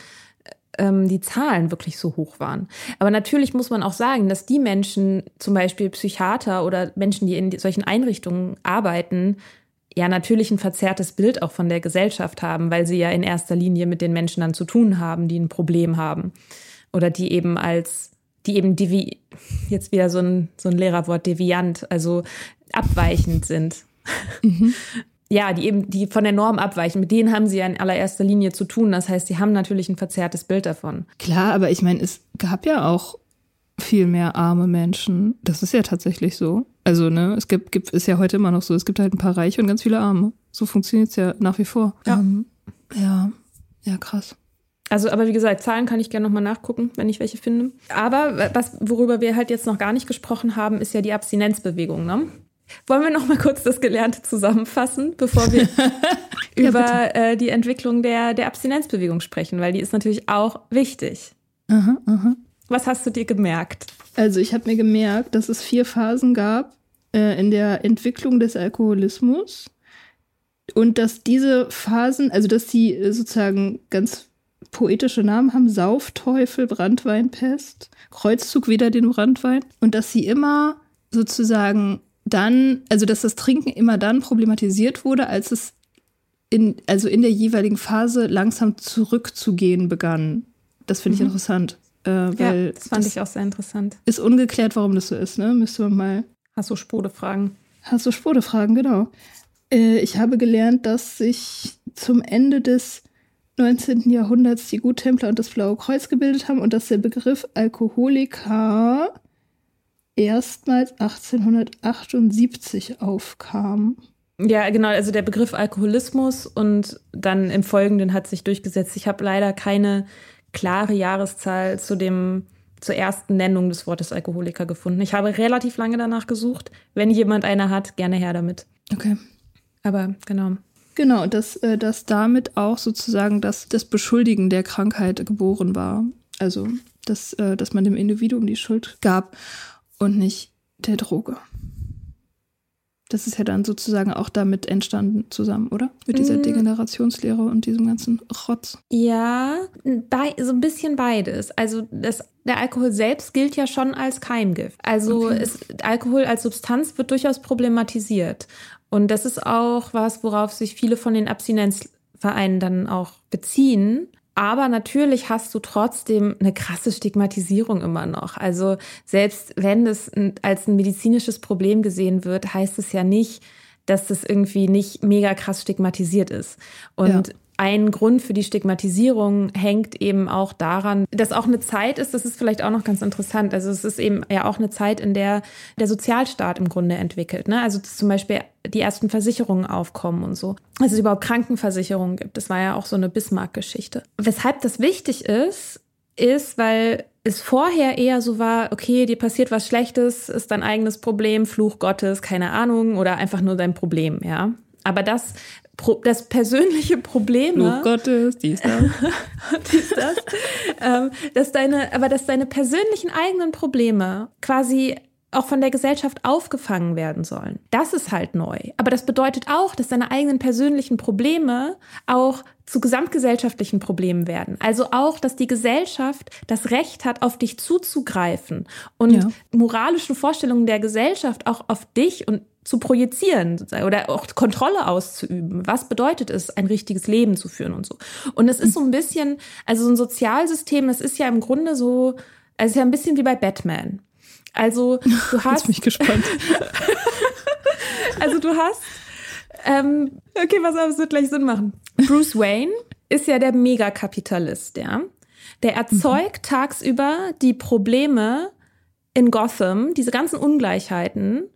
ähm, die Zahlen wirklich so hoch waren. Aber natürlich muss man auch sagen, dass die Menschen, zum Beispiel Psychiater oder Menschen, die in solchen Einrichtungen arbeiten, ja natürlich ein verzerrtes Bild auch von der Gesellschaft haben, weil sie ja in erster Linie mit den Menschen dann zu tun haben, die ein Problem haben oder die eben als die eben devi jetzt wieder so ein so ein Lehrerwort deviant, also abweichend sind. Mhm. <laughs> Ja, die eben die von der Norm abweichen, mit denen haben sie ja in allererster Linie zu tun. Das heißt, sie haben natürlich ein verzerrtes Bild davon. Klar, aber ich meine, es gab ja auch viel mehr arme Menschen. Das ist ja tatsächlich so. Also, ne, es gibt, gibt, ist ja heute immer noch so, es gibt halt ein paar Reiche und ganz viele Arme. So funktioniert es ja nach wie vor. Ja. Ähm, ja, ja, krass. Also, aber wie gesagt, Zahlen kann ich gerne nochmal nachgucken, wenn ich welche finde. Aber was, worüber wir halt jetzt noch gar nicht gesprochen haben, ist ja die Abstinenzbewegung, ne? Wollen wir noch mal kurz das Gelernte zusammenfassen, bevor wir <laughs> ja, <laughs> über äh, die Entwicklung der, der Abstinenzbewegung sprechen, weil die ist natürlich auch wichtig. Aha, aha. Was hast du dir gemerkt? Also ich habe mir gemerkt, dass es vier Phasen gab äh, in der Entwicklung des Alkoholismus und dass diese Phasen, also dass die äh, sozusagen ganz poetische Namen haben, Saufteufel, Brandweinpest, Kreuzzug wieder den Brandwein und dass sie immer sozusagen dann, also dass das Trinken immer dann problematisiert wurde, als es in, also in der jeweiligen Phase langsam zurückzugehen begann. Das finde ich mhm. interessant. Äh, ja, das fand das ich auch sehr interessant. Ist ungeklärt, warum das so ist, ne? Müsste man mal. Hast du Spode-Fragen? Hast du Spode-Fragen, genau. Äh, ich habe gelernt, dass sich zum Ende des 19. Jahrhunderts die Guttempler und das Blaue Kreuz gebildet haben und dass der Begriff Alkoholiker erstmals 1878 aufkam. Ja, genau, also der Begriff Alkoholismus und dann im Folgenden hat sich durchgesetzt. Ich habe leider keine klare Jahreszahl zu dem zur ersten Nennung des Wortes Alkoholiker gefunden. Ich habe relativ lange danach gesucht. Wenn jemand eine hat, gerne her damit. Okay. Aber genau. Genau, dass, äh, dass damit auch sozusagen das, das Beschuldigen der Krankheit geboren war. Also, dass, äh, dass man dem Individuum die Schuld gab und nicht der Droge. Das ist ja dann sozusagen auch damit entstanden zusammen, oder? Mit dieser mm. Degenerationslehre und diesem ganzen Rotz. Ja, bei, so ein bisschen beides. Also das, der Alkohol selbst gilt ja schon als Keimgift. Also okay. es, Alkohol als Substanz wird durchaus problematisiert. Und das ist auch was, worauf sich viele von den Abstinenzvereinen dann auch beziehen. Aber natürlich hast du trotzdem eine krasse Stigmatisierung immer noch. Also selbst wenn es als ein medizinisches Problem gesehen wird, heißt es ja nicht, dass das irgendwie nicht mega krass stigmatisiert ist. Und ja ein Grund für die Stigmatisierung hängt eben auch daran, dass auch eine Zeit ist, das ist vielleicht auch noch ganz interessant. Also es ist eben ja auch eine Zeit, in der der Sozialstaat im Grunde entwickelt. Ne? Also zum Beispiel die ersten Versicherungen aufkommen und so. Also es überhaupt Krankenversicherungen gibt. Das war ja auch so eine Bismarck-Geschichte. Weshalb das wichtig ist, ist, weil es vorher eher so war, okay, dir passiert was Schlechtes, ist dein eigenes Problem, Fluch Gottes, keine Ahnung, oder einfach nur dein Problem, ja. Aber das, das persönliche Problem. Fluch Gottes, dies, das. <laughs> dies, das. ähm, dass deine, aber dass deine persönlichen eigenen Probleme quasi auch von der Gesellschaft aufgefangen werden sollen. Das ist halt neu. Aber das bedeutet auch, dass deine eigenen persönlichen Probleme auch zu gesamtgesellschaftlichen Problemen werden. Also auch, dass die Gesellschaft das Recht hat, auf dich zuzugreifen und ja. moralische Vorstellungen der Gesellschaft auch auf dich und zu projizieren oder auch Kontrolle auszuüben. Was bedeutet es, ein richtiges Leben zu führen und so. Und es ist so ein bisschen, also so ein Sozialsystem, es ist ja im Grunde so, also es ist ja ein bisschen wie bei Batman. Also du hast. Jetzt bin ich gespannt. <laughs> also du hast ähm, okay, was aber es wird gleich Sinn machen. Bruce Wayne ist ja der Megakapitalist, ja. Der erzeugt mhm. tagsüber die Probleme in Gotham, diese ganzen Ungleichheiten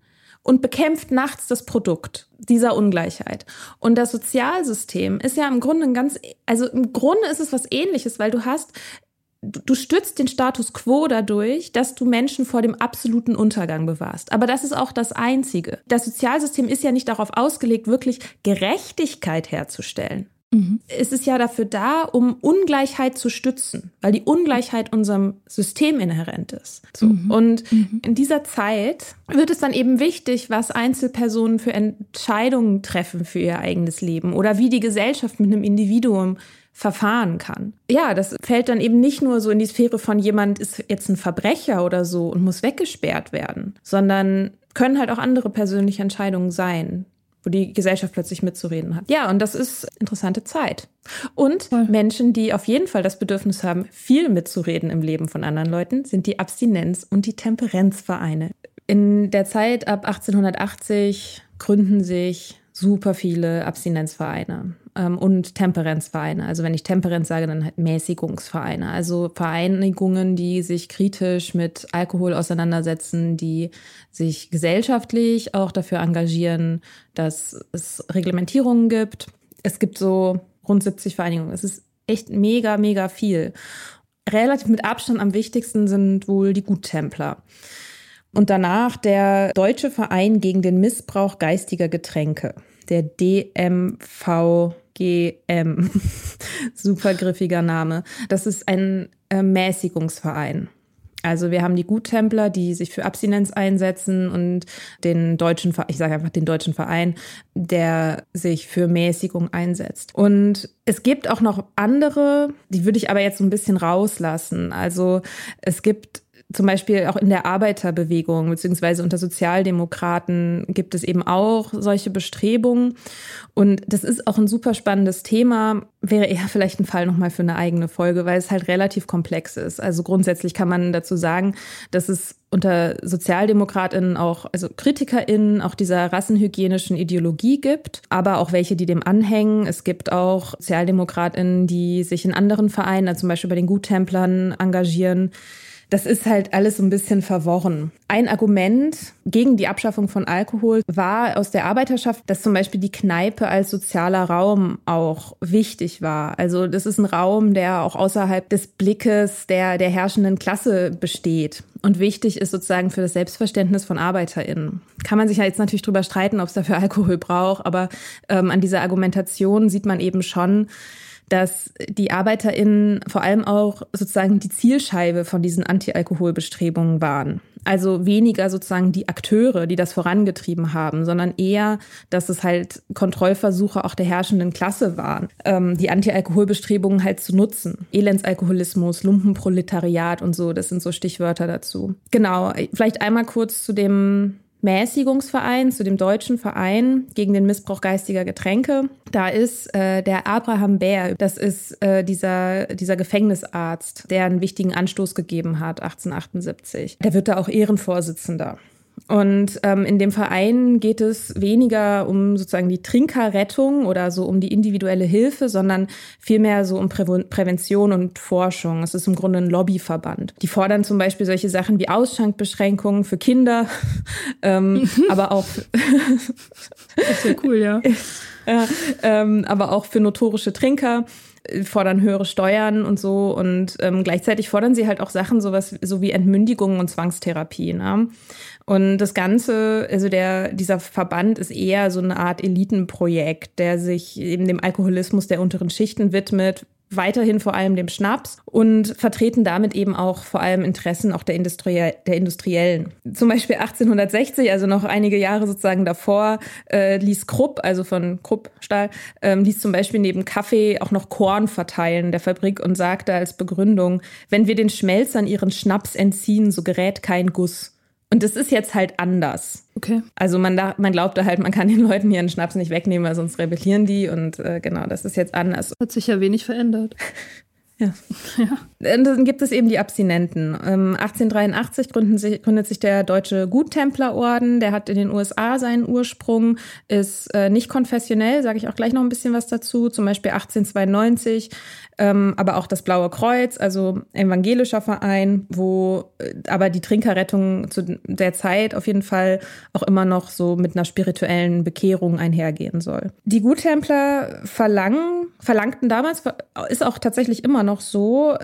und bekämpft nachts das Produkt dieser Ungleichheit. Und das Sozialsystem ist ja im Grunde ein ganz, also im Grunde ist es was ähnliches, weil du hast du stützt den Status quo dadurch, dass du Menschen vor dem absoluten Untergang bewahrst. Aber das ist auch das Einzige. Das Sozialsystem ist ja nicht darauf ausgelegt, wirklich Gerechtigkeit herzustellen. Mhm. Es ist ja dafür da, um Ungleichheit zu stützen, weil die Ungleichheit unserem System inhärent ist. So. Mhm. Und mhm. in dieser Zeit wird es dann eben wichtig, was Einzelpersonen für Entscheidungen treffen für ihr eigenes Leben oder wie die Gesellschaft mit einem Individuum verfahren kann. Ja, das fällt dann eben nicht nur so in die Sphäre von jemand ist jetzt ein Verbrecher oder so und muss weggesperrt werden, sondern können halt auch andere persönliche Entscheidungen sein, wo die Gesellschaft plötzlich mitzureden hat. Ja, und das ist interessante Zeit. Und Voll. Menschen, die auf jeden Fall das Bedürfnis haben, viel mitzureden im Leben von anderen Leuten, sind die Abstinenz- und die Temperenzvereine. In der Zeit ab 1880 gründen sich super viele Abstinenzvereine ähm, und Temperenzvereine. Also wenn ich Temperenz sage, dann halt Mäßigungsvereine. Also Vereinigungen, die sich kritisch mit Alkohol auseinandersetzen, die sich gesellschaftlich auch dafür engagieren, dass es Reglementierungen gibt. Es gibt so rund 70 Vereinigungen. Es ist echt mega, mega viel. Relativ mit Abstand am wichtigsten sind wohl die Guttempler. Und danach der Deutsche Verein gegen den Missbrauch geistiger Getränke, der DMV GM. <laughs> Super griffiger Name. Das ist ein äh, Mäßigungsverein. Also wir haben die Guttempler, die sich für Abstinenz einsetzen und den deutschen, ich sage einfach den deutschen Verein, der sich für Mäßigung einsetzt. Und es gibt auch noch andere, die würde ich aber jetzt so ein bisschen rauslassen. Also es gibt zum Beispiel auch in der Arbeiterbewegung beziehungsweise unter Sozialdemokraten gibt es eben auch solche Bestrebungen. Und das ist auch ein super spannendes Thema. Wäre eher vielleicht ein Fall nochmal für eine eigene Folge, weil es halt relativ komplex ist. Also grundsätzlich kann man dazu sagen, dass es unter SozialdemokratInnen auch, also KritikerInnen auch dieser rassenhygienischen Ideologie gibt, aber auch welche, die dem anhängen. Es gibt auch SozialdemokratInnen, die sich in anderen Vereinen, also zum Beispiel bei den Guttemplern engagieren das ist halt alles so ein bisschen verworren. Ein Argument gegen die Abschaffung von Alkohol war aus der Arbeiterschaft, dass zum Beispiel die Kneipe als sozialer Raum auch wichtig war. Also das ist ein Raum, der auch außerhalb des Blickes der, der herrschenden Klasse besteht und wichtig ist sozusagen für das Selbstverständnis von ArbeiterInnen. Kann man sich ja jetzt natürlich drüber streiten, ob es dafür Alkohol braucht, aber ähm, an dieser Argumentation sieht man eben schon, dass die ArbeiterInnen vor allem auch sozusagen die Zielscheibe von diesen Anti-Alkohol-Bestrebungen waren. Also weniger sozusagen die Akteure, die das vorangetrieben haben, sondern eher, dass es halt Kontrollversuche auch der herrschenden Klasse waren, ähm, die Anti-Alkohol-Bestrebungen halt zu nutzen. Elendsalkoholismus, Lumpenproletariat und so, das sind so Stichwörter dazu. Genau, vielleicht einmal kurz zu dem Mäßigungsverein, zu dem deutschen Verein gegen den Missbrauch geistiger Getränke. Da ist äh, der Abraham Bär, das ist äh, dieser, dieser Gefängnisarzt, der einen wichtigen Anstoß gegeben hat, 1878. Der wird da auch Ehrenvorsitzender. Und ähm, in dem Verein geht es weniger um sozusagen die Trinkerrettung oder so um die individuelle Hilfe, sondern vielmehr so um Prä Prävention und Forschung. Es ist im Grunde ein Lobbyverband. Die fordern zum Beispiel solche Sachen wie Ausschankbeschränkungen für Kinder, <laughs> ähm, mhm. aber auch. <laughs> das ist ja cool, ja. ja ähm, aber auch für notorische Trinker fordern höhere Steuern und so. Und ähm, gleichzeitig fordern sie halt auch Sachen, sowas so wie Entmündigungen und Zwangstherapie. Ne? Und das Ganze, also der, dieser Verband ist eher so eine Art Elitenprojekt, der sich eben dem Alkoholismus der unteren Schichten widmet, weiterhin vor allem dem Schnaps und vertreten damit eben auch vor allem Interessen auch der, Industrie der Industriellen. Zum Beispiel 1860, also noch einige Jahre sozusagen davor, äh, ließ Krupp, also von Krupp Stahl, äh, ließ zum Beispiel neben Kaffee auch noch Korn verteilen der Fabrik und sagte als Begründung, wenn wir den Schmelzern ihren Schnaps entziehen, so gerät kein Guss. Und das ist jetzt halt anders. Okay. Also man, da, man glaubte halt, man kann den Leuten ihren Schnaps nicht wegnehmen, weil sonst rebellieren die. Und äh, genau, das ist jetzt anders. Hat sich ja wenig verändert. <laughs> <laughs> Ja. Und dann gibt es eben die Abstinenten. 1883 ähm, sich, gründet sich der Deutsche Guttemplerorden. Der hat in den USA seinen Ursprung, ist äh, nicht konfessionell, sage ich auch gleich noch ein bisschen was dazu. Zum Beispiel 1892 ähm, aber auch das Blaue Kreuz, also evangelischer Verein, wo äh, aber die Trinkerrettung zu der Zeit auf jeden Fall auch immer noch so mit einer spirituellen Bekehrung einhergehen soll. Die Guttempler verlangen, verlangten damals, ist auch tatsächlich immer noch so,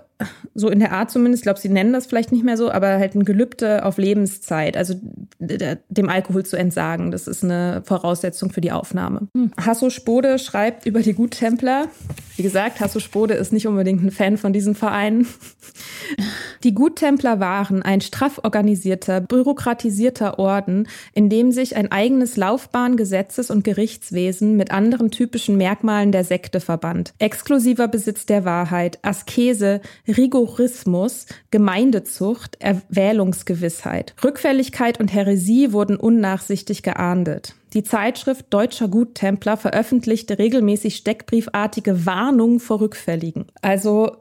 so in der Art zumindest, ich glaube, sie nennen das vielleicht nicht mehr so, aber halt ein Gelübde auf Lebenszeit, also dem Alkohol zu entsagen. Das ist eine Voraussetzung für die Aufnahme. Hm. Hasso Spode schreibt über die Guttempler. Wie gesagt, Hasso Spode ist nicht unbedingt ein Fan von diesen Vereinen. Die Guttempler waren ein straff organisierter, bürokratisierter Orden, in dem sich ein eigenes Laufbahn, Gesetzes- und Gerichtswesen mit anderen typischen Merkmalen der Sekte verband. Exklusiver Besitz der Wahrheit, Askese, Rigorismus, Gemeindezucht, Erwählungsgewissheit. Rückfälligkeit und Häresie wurden unnachsichtig geahndet. Die Zeitschrift Deutscher Guttempler veröffentlichte regelmäßig steckbriefartige Warnungen vor Rückfälligen. Also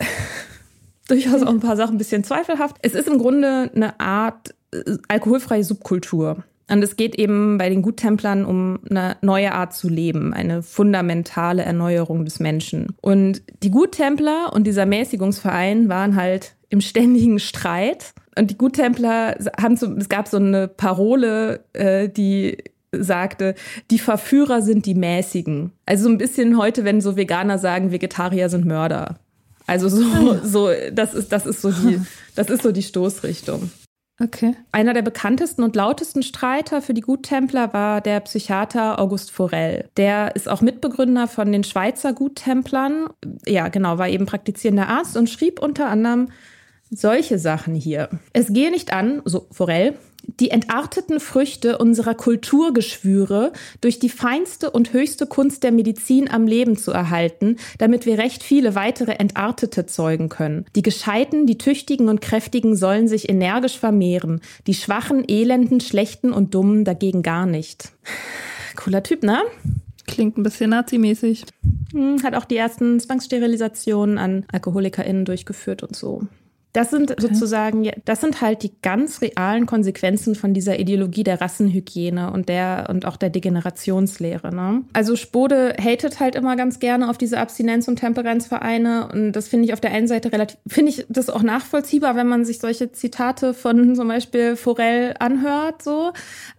<laughs> durchaus auch ein paar Sachen ein bisschen zweifelhaft. Es ist im Grunde eine Art äh, alkoholfreie Subkultur. Und es geht eben bei den Guttemplern um eine neue Art zu leben, eine fundamentale Erneuerung des Menschen. Und die Guttempler und dieser Mäßigungsverein waren halt im ständigen Streit. Und die Guttempler haben so, es gab so eine Parole, äh, die sagte, die Verführer sind die Mäßigen. Also so ein bisschen heute, wenn so Veganer sagen, Vegetarier sind Mörder. Also so, ah, so, das ist, das ist so die, das ist so die Stoßrichtung. Okay. Einer der bekanntesten und lautesten Streiter für die Guttempler war der Psychiater August Forel. Der ist auch Mitbegründer von den Schweizer Guttemplern. Ja, genau, war eben praktizierender Arzt und schrieb unter anderem solche Sachen hier. Es gehe nicht an, so Forel, die entarteten Früchte unserer Kulturgeschwüre durch die feinste und höchste Kunst der Medizin am Leben zu erhalten, damit wir recht viele weitere Entartete zeugen können. Die Gescheiten, die Tüchtigen und Kräftigen sollen sich energisch vermehren, die Schwachen, Elenden, Schlechten und Dummen dagegen gar nicht. Cooler Typ, ne? Klingt ein bisschen nazimäßig. Hm, hat auch die ersten Zwangssterilisationen an AlkoholikerInnen durchgeführt und so. Das sind okay. sozusagen, das sind halt die ganz realen Konsequenzen von dieser Ideologie der Rassenhygiene und der und auch der Degenerationslehre. Ne? Also Spode hatet halt immer ganz gerne auf diese Abstinenz- und Temperenzvereine und das finde ich auf der einen Seite relativ, finde ich das auch nachvollziehbar, wenn man sich solche Zitate von zum Beispiel Forel anhört, so.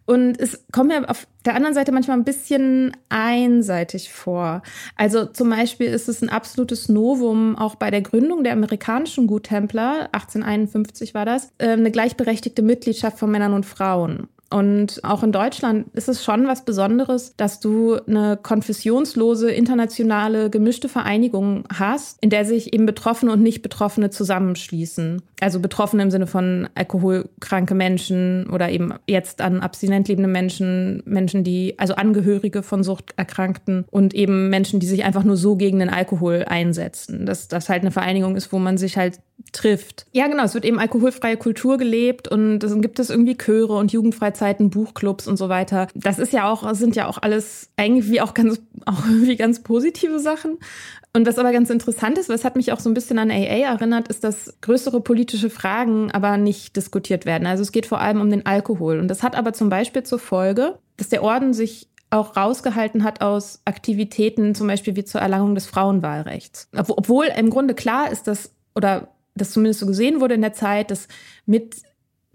Und es kommt mir auf der anderen Seite manchmal ein bisschen einseitig vor. Also zum Beispiel ist es ein absolutes Novum, auch bei der Gründung der amerikanischen Guttempler, 1851 war das, äh, eine gleichberechtigte Mitgliedschaft von Männern und Frauen. Und auch in Deutschland ist es schon was Besonderes, dass du eine konfessionslose, internationale, gemischte Vereinigung hast, in der sich eben Betroffene und Nicht-Betroffene zusammenschließen. Also Betroffene im Sinne von alkoholkranke Menschen oder eben jetzt an abstinent lebende Menschen, Menschen, die, also Angehörige von Suchterkrankten und eben Menschen, die sich einfach nur so gegen den Alkohol einsetzen. Dass das halt eine Vereinigung ist, wo man sich halt trifft. Ja, genau, es wird eben alkoholfreie Kultur gelebt und es gibt es irgendwie Chöre und Jugendfreizeiten, Buchclubs und so weiter. Das ist ja auch, sind ja auch alles irgendwie auch ganz, <laughs> auch irgendwie ganz positive Sachen. Und was aber ganz interessant ist, was hat mich auch so ein bisschen an AA erinnert, ist, dass größere politische Fragen aber nicht diskutiert werden. Also es geht vor allem um den Alkohol. Und das hat aber zum Beispiel zur Folge, dass der Orden sich auch rausgehalten hat aus Aktivitäten, zum Beispiel wie zur Erlangung des Frauenwahlrechts. Obwohl im Grunde klar ist, dass, oder das zumindest so gesehen wurde in der Zeit, dass mit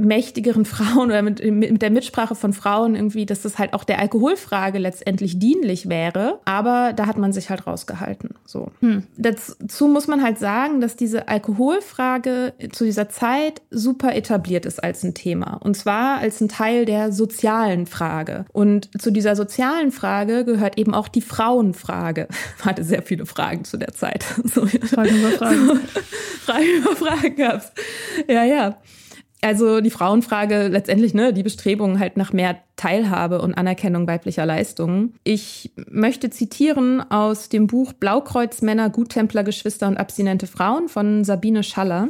mächtigeren <laughs> Frauen oder mit, mit der Mitsprache von Frauen irgendwie, dass das halt auch der Alkoholfrage letztendlich dienlich wäre. Aber da hat man sich halt rausgehalten. So. Hm. Dazu muss man halt sagen, dass diese Alkoholfrage zu dieser Zeit super etabliert ist als ein Thema. Und zwar als ein Teil der sozialen Frage. Und zu dieser sozialen Frage gehört eben auch die Frauenfrage. <laughs> Ich hatte sehr viele Fragen zu der Zeit. <laughs> So. Fragen über Fragen. So. Fragen über Fragen gab's. Ja, ja. Also die Frauenfrage letztendlich, ne, die Bestrebungen halt nach mehr Teilhabe und Anerkennung weiblicher Leistungen. Ich möchte zitieren aus dem Buch Blaukreuzmänner, Guttemplergeschwister und abstinente Frauen von Sabine Schaller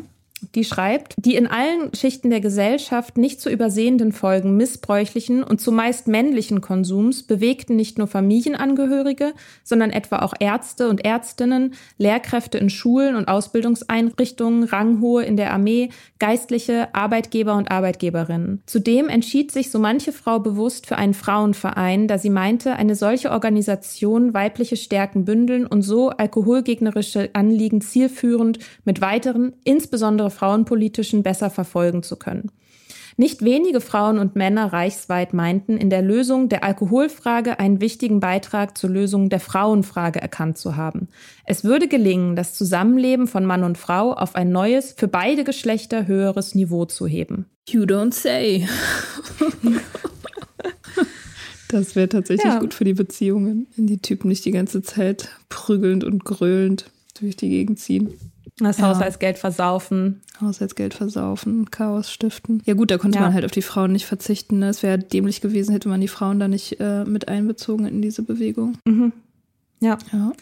die schreibt, die in allen Schichten der Gesellschaft nicht zu übersehenden Folgen missbräuchlichen und zumeist männlichen Konsums bewegten nicht nur Familienangehörige, sondern etwa auch Ärzte und Ärztinnen, Lehrkräfte in Schulen und Ausbildungseinrichtungen, Ranghohe in der Armee, Geistliche, Arbeitgeber und Arbeitgeberinnen. Zudem entschied sich so manche Frau bewusst für einen Frauenverein, da sie meinte, eine solche Organisation weibliche Stärken bündeln und so alkoholgegnerische Anliegen zielführend mit weiteren, insbesondere frauenpolitischen besser verfolgen zu können. Nicht wenige Frauen und Männer reichsweit meinten, in der Lösung der Alkoholfrage einen wichtigen Beitrag zur Lösung der Frauenfrage erkannt zu haben. Es würde gelingen, das Zusammenleben von Mann und Frau auf ein neues, für beide Geschlechter höheres Niveau zu heben. You don't say. das wäre tatsächlich ja. gut für die Beziehungen, wenn die Typen nicht die ganze Zeit prügelnd und gröhlend durch die Gegend ziehen. Das ja. Haushaltsgeld versaufen. Haushaltsgeld versaufen, Chaos stiften. Ja gut, da konnte ja. man halt auf die Frauen nicht verzichten. Ne? Es wäre dämlich gewesen, hätte man die Frauen da nicht äh, mit einbezogen in diese Bewegung. Mhm. Ja. ja.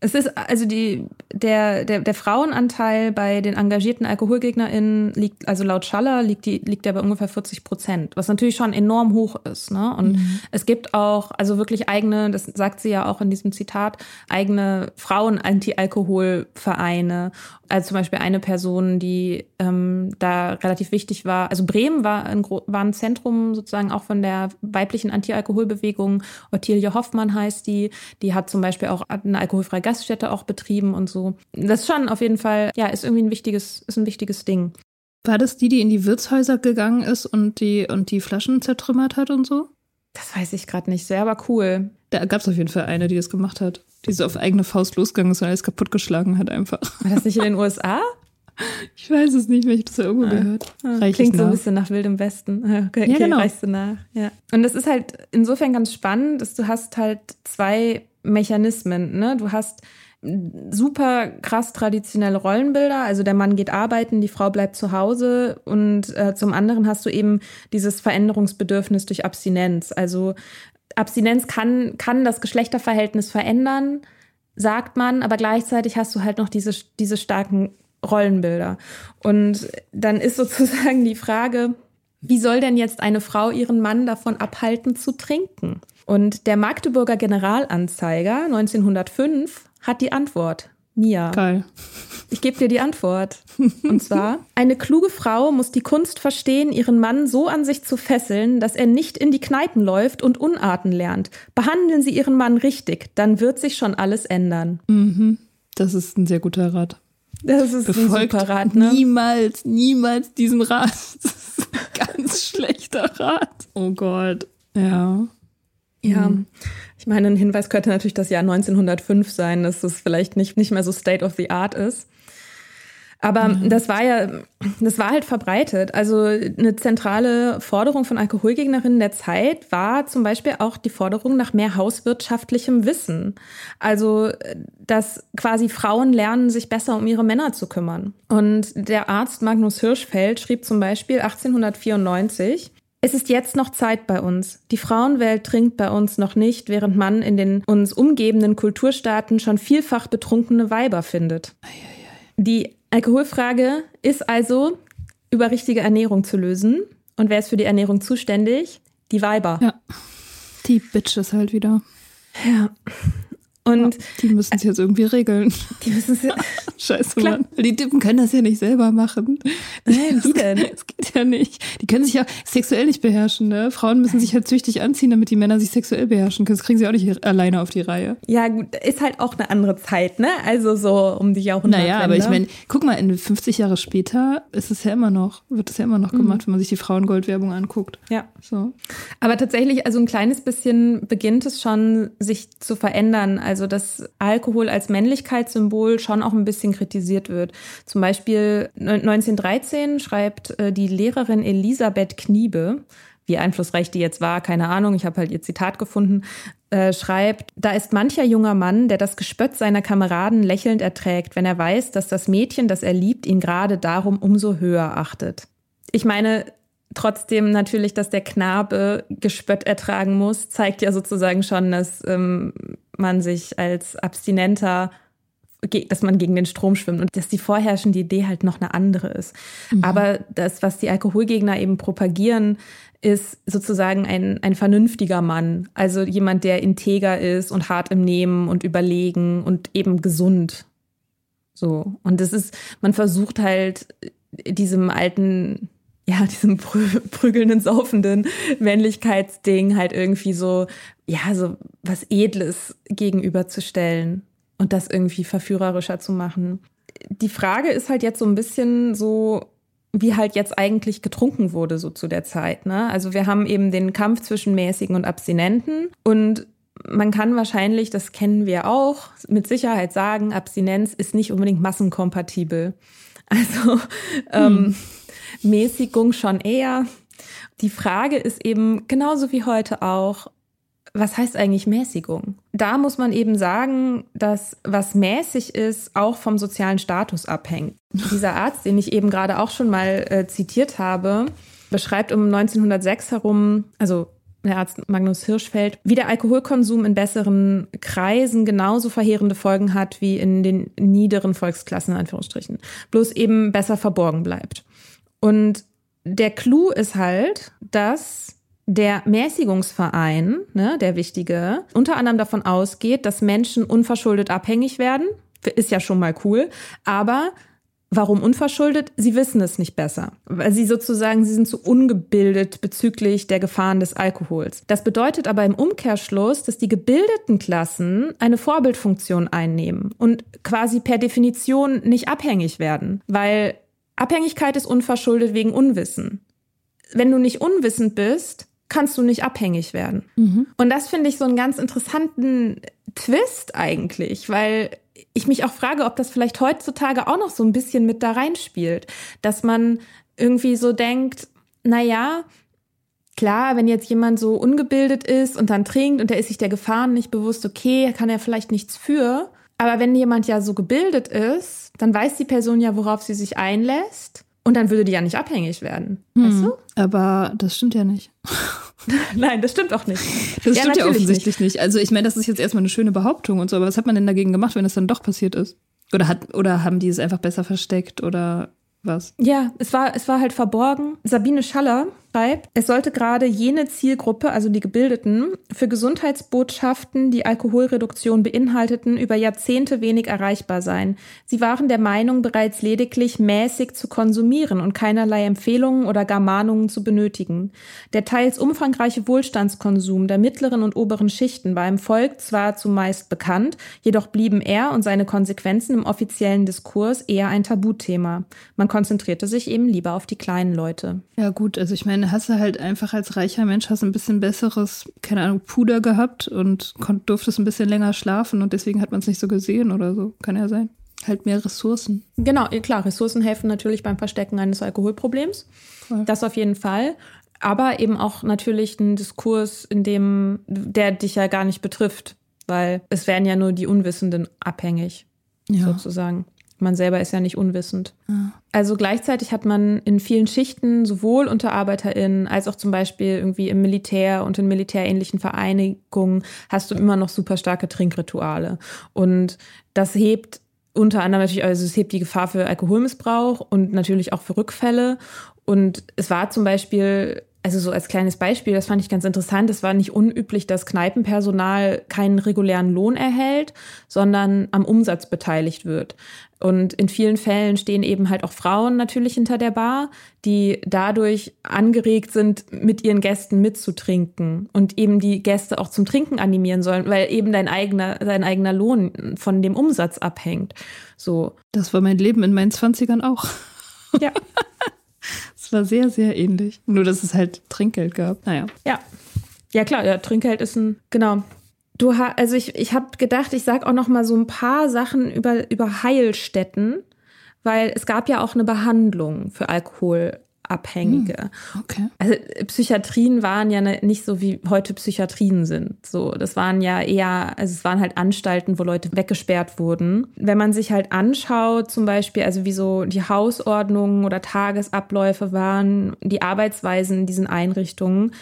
Es ist also die, der, der, der Frauenanteil bei den engagierten AlkoholgegnerInnen liegt, also laut Schaller liegt, die, liegt der bei ungefähr 40 Prozent, was natürlich schon enorm hoch ist. Ne? Und mhm. es gibt auch, also wirklich eigene, das sagt sie ja auch in diesem Zitat, eigene Frauen-Anti-Alkohol-Vereine. Also zum Beispiel eine Person, die ähm, da relativ wichtig war. Also Bremen war ein, war ein Zentrum sozusagen auch von der weiblichen Anti-Alkohol-Bewegung. Ottilie Hoffmann heißt die. Die hat zum Beispiel auch eine alkoholfreie Gaststätte auch betrieben und so. Das ist schon auf jeden Fall, ja, ist irgendwie ein wichtiges, ist ein wichtiges Ding. War das die, die in die Wirtshäuser gegangen ist und die, und die Flaschen zertrümmert hat und so? Das weiß ich gerade nicht. Sehr, aber cool. Da gab es auf jeden Fall eine, die das gemacht hat. Die so auf eigene Faust losgegangen ist und alles kaputtgeschlagen hat einfach. War das nicht in den USA? <laughs> Ich weiß es nicht, wenn ich das ja irgendwo ah. gehört. Ah, klingt so ein bisschen nach Wildem Westen. <laughs> Okay, ja, genau. reichst du nach. Ja. Und das ist halt insofern ganz spannend, dass du hast halt zwei Mechanismen. Ne? Du hast super krass traditionelle Rollenbilder. Also der Mann geht arbeiten, die Frau bleibt zu Hause und äh, zum anderen hast du eben dieses Veränderungsbedürfnis durch Abstinenz. Also Abstinenz kann, kann das Geschlechterverhältnis verändern, sagt man, aber gleichzeitig hast du halt noch diese, diese starken Rollenbilder. Und dann ist <laughs> sozusagen die Frage, wie soll denn jetzt eine Frau ihren Mann davon abhalten zu trinken? Und der Magdeburger Generalanzeiger 1905 hat die Antwort. Mia. Geil. Ich gebe dir die Antwort. Und zwar, <laughs> eine kluge Frau muss die Kunst verstehen, ihren Mann so an sich zu fesseln, dass er nicht in die Kneipen läuft und Unarten lernt. Behandeln Sie Ihren Mann richtig, dann wird sich schon alles ändern. Mhm. Das ist ein sehr guter Rat. Das ist Befolgt ein super Rat, ne? Niemals, niemals diesen Rat. Das ist ein <laughs> ganz schlechter Rat. Oh Gott. Ja. Ja. Mhm. Ich meine, ein Hinweis könnte natürlich das Jahr 1905 sein, dass es vielleicht nicht, nicht mehr so State of the Art ist. Aber mhm. das war ja, das war halt verbreitet. Also eine zentrale Forderung von Alkoholgegnerinnen der Zeit war zum Beispiel auch die Forderung nach mehr hauswirtschaftlichem Wissen. Also, dass quasi Frauen lernen, sich besser um ihre Männer zu kümmern. Und der Arzt Magnus Hirschfeld schrieb zum Beispiel 1894, es ist jetzt noch Zeit bei uns. Die Frauenwelt trinkt bei uns noch nicht, während man in den uns umgebenden Kulturstaaten schon vielfach betrunkene Weiber findet. Die Alkoholfrage ist also über richtige Ernährung zu lösen. Und wer ist für die Ernährung zuständig? Die Weiber. Ja. Die Bitches halt wieder. Ja. Und die müssen es jetzt irgendwie regeln. Die müssen es <laughs> Scheiße, Klar. Mann. Die Dippen können das ja nicht selber machen. Nein, wie <laughs> denn? Das geht ja nicht. Die können sich ja sexuell nicht beherrschen, ne? Frauen müssen sich halt züchtig anziehen, damit die Männer sich sexuell beherrschen können. Das kriegen sie auch nicht alleine auf die Reihe. Ja, gut, ist halt auch eine andere Zeit, ne? Also so um die Jahrhunderte. Naja, aber ich meine, guck mal, in 50 Jahre später ist es ja immer noch, wird es ja immer noch mhm. gemacht, wenn man sich die Frauengoldwerbung anguckt. Ja. So. Aber tatsächlich, also ein kleines bisschen beginnt es schon, sich zu verändern. Also, dass Alkohol als Männlichkeitssymbol schon auch ein bisschen kritisiert wird. Zum Beispiel 1913 schreibt äh, die Lehrerin Elisabeth Kniebe, wie einflussreich die jetzt war, keine Ahnung, ich habe halt ihr Zitat gefunden, äh, schreibt, da ist mancher junger Mann, der das Gespött seiner Kameraden lächelnd erträgt, wenn er weiß, dass das Mädchen, das er liebt, ihn gerade darum umso höher achtet. Ich meine, trotzdem natürlich, dass der Knabe Gespött ertragen muss, zeigt ja sozusagen schon, dass ähm, man sich als Abstinenter dass man gegen den Strom schwimmt und dass die vorherrschende Idee halt noch eine andere ist. Mhm. Aber das, was die Alkoholgegner eben propagieren, ist sozusagen ein, ein vernünftiger Mann. Also jemand, der integer ist und hart im Nehmen und überlegen und eben gesund. So. Und das ist, man versucht halt diesem alten ja, diesem prügelnden, saufenden Männlichkeitsding halt irgendwie so, ja, so was Edles gegenüberzustellen und das irgendwie verführerischer zu machen. Die Frage ist halt jetzt so ein bisschen so, wie halt jetzt eigentlich getrunken wurde, so zu der Zeit. Ne? Also wir haben eben den Kampf zwischen Mäßigen und Abstinenten und man kann wahrscheinlich, das kennen wir auch, mit Sicherheit sagen, Abstinenz ist nicht unbedingt massenkompatibel. Also ähm, hm. Mäßigung schon eher. Die Frage ist eben genauso wie heute auch, was heißt eigentlich Mäßigung? Da muss man eben sagen, dass was mäßig ist, auch vom sozialen Status abhängt. Dieser Arzt, den ich eben gerade auch schon mal äh, zitiert habe, beschreibt um 1906 herum, also der Arzt Magnus Hirschfeld, wie der Alkoholkonsum in besseren Kreisen genauso verheerende Folgen hat wie in den niederen Volksklassen, in Anführungsstrichen. Bloß eben besser verborgen bleibt. Und der Clou ist halt, dass der Mäßigungsverein, ne, der wichtige, unter anderem davon ausgeht, dass Menschen unverschuldet abhängig werden. Ist ja schon mal cool. Aber Warum unverschuldet? Sie wissen es nicht besser, weil sie sozusagen, sie sind zu ungebildet bezüglich der Gefahren des Alkohols. Das bedeutet aber im Umkehrschluss, dass die gebildeten Klassen eine Vorbildfunktion einnehmen und quasi per Definition nicht abhängig werden, weil Abhängigkeit ist unverschuldet wegen Unwissen. Wenn du nicht unwissend bist, kannst du nicht abhängig werden. Mhm. Und das finde ich so einen ganz interessanten Twist eigentlich, weil ich mich auch frage, ob das vielleicht heutzutage auch noch so ein bisschen mit da reinspielt, dass man irgendwie so denkt, na ja, klar, wenn jetzt jemand so ungebildet ist und dann trinkt und der ist sich der Gefahren nicht bewusst, okay, kann er vielleicht nichts für, aber wenn jemand ja so gebildet ist, dann weiß die Person ja, worauf sie sich einlässt. Und dann würde die ja nicht abhängig werden. Hm, weißt du? Aber das stimmt ja nicht. <laughs> Nein, das stimmt auch nicht. Das ja, stimmt ja offensichtlich nicht. nicht. Also ich meine, das ist jetzt erstmal eine schöne Behauptung und so, aber was hat man denn dagegen gemacht, wenn es dann doch passiert ist? Oder hat, oder haben die es einfach besser versteckt oder was? Ja, es war, es war halt verborgen. Sabine Schaller schreibt, es sollte gerade jene Zielgruppe, also die Gebildeten, für Gesundheitsbotschaften, die Alkoholreduktion beinhalteten, über Jahrzehnte wenig erreichbar sein. Sie waren der Meinung, bereits lediglich mäßig zu konsumieren und keinerlei Empfehlungen oder gar Mahnungen zu benötigen. Der teils umfangreiche Wohlstandskonsum der mittleren und oberen Schichten war im Volk zwar zumeist bekannt, jedoch blieben er und seine Konsequenzen im offiziellen Diskurs eher ein Tabuthema. Man konzentrierte sich eben lieber auf die kleinen Leute. Ja gut, also ich meine, dann hast du halt einfach als reicher Mensch hast ein bisschen besseres, keine Ahnung, Puder gehabt und konnt, durftest ein bisschen länger schlafen und deswegen hat man es nicht so gesehen oder so. Kann ja sein. Halt mehr Ressourcen. Genau, klar, Ressourcen helfen natürlich beim Verstecken eines Alkoholproblems. Cool. Das auf jeden Fall. Aber eben auch natürlich ein Diskurs, in dem, der dich ja gar nicht betrifft, weil es wären ja nur die Unwissenden abhängig, ja. sozusagen. Man selber ist ja nicht unwissend. Also gleichzeitig hat man in vielen Schichten sowohl unter ArbeiterInnen als auch zum Beispiel irgendwie im Militär und in militärähnlichen Vereinigungen hast du immer noch super starke Trinkrituale. Und das hebt unter anderem natürlich, also es hebt die Gefahr für Alkoholmissbrauch und natürlich auch für Rückfälle. Und es war zum Beispiel also so als kleines Beispiel, das fand ich ganz interessant, es war nicht unüblich, dass Kneipenpersonal keinen regulären Lohn erhält, sondern am Umsatz beteiligt wird. Und in vielen Fällen stehen eben halt auch Frauen natürlich hinter der Bar, die dadurch angeregt sind, mit ihren Gästen mitzutrinken und eben die Gäste auch zum Trinken animieren sollen, weil eben dein eigener, dein eigener Lohn von dem Umsatz abhängt. So. Das war mein Leben in meinen Zwanzigern auch. Ja. <laughs> Es war sehr, sehr ähnlich. Nur, dass es halt Trinkgeld gab. Naja. Ja. Ja, klar, ja, Trinkgeld ist ein, genau. Du hast, also ich, ich habe gedacht, ich sag auch noch mal so ein paar Sachen über, über Heilstätten, weil es gab ja auch eine Behandlung für Alkohol, Abhängige. Hm, okay. Also Psychiatrien waren ja ne, nicht so wie heute Psychiatrien sind. So, das waren ja eher, also es waren halt Anstalten, wo Leute weggesperrt wurden. Wenn man sich halt anschaut, zum Beispiel, also wie so die Hausordnungen oder Tagesabläufe waren, die Arbeitsweisen in diesen Einrichtungen,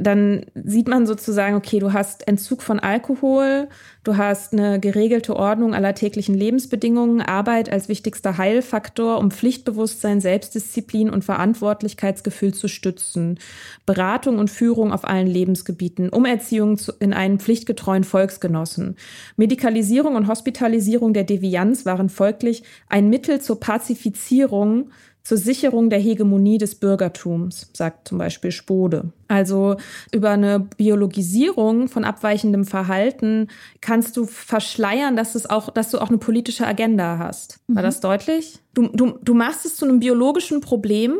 dann sieht man sozusagen, okay, du hast Entzug von Alkohol, du hast eine geregelte Ordnung aller täglichen Lebensbedingungen, Arbeit als wichtigster Heilfaktor, um Pflichtbewusstsein, Selbstdisziplin und Verantwortlichkeitsgefühl zu stützen, Beratung und Führung auf allen Lebensgebieten, Umerziehung in einen pflichtgetreuen Volksgenossen. Medikalisierung und Hospitalisierung der Devianz waren folglich ein Mittel zur Pazifizierung zur Sicherung der Hegemonie des Bürgertums, sagt zum Beispiel Spode. Also über eine Biologisierung von abweichendem Verhalten kannst du verschleiern, dass, es auch, dass du auch eine politische Agenda hast. War mhm. das deutlich? Du, du, du machst es zu einem biologischen Problem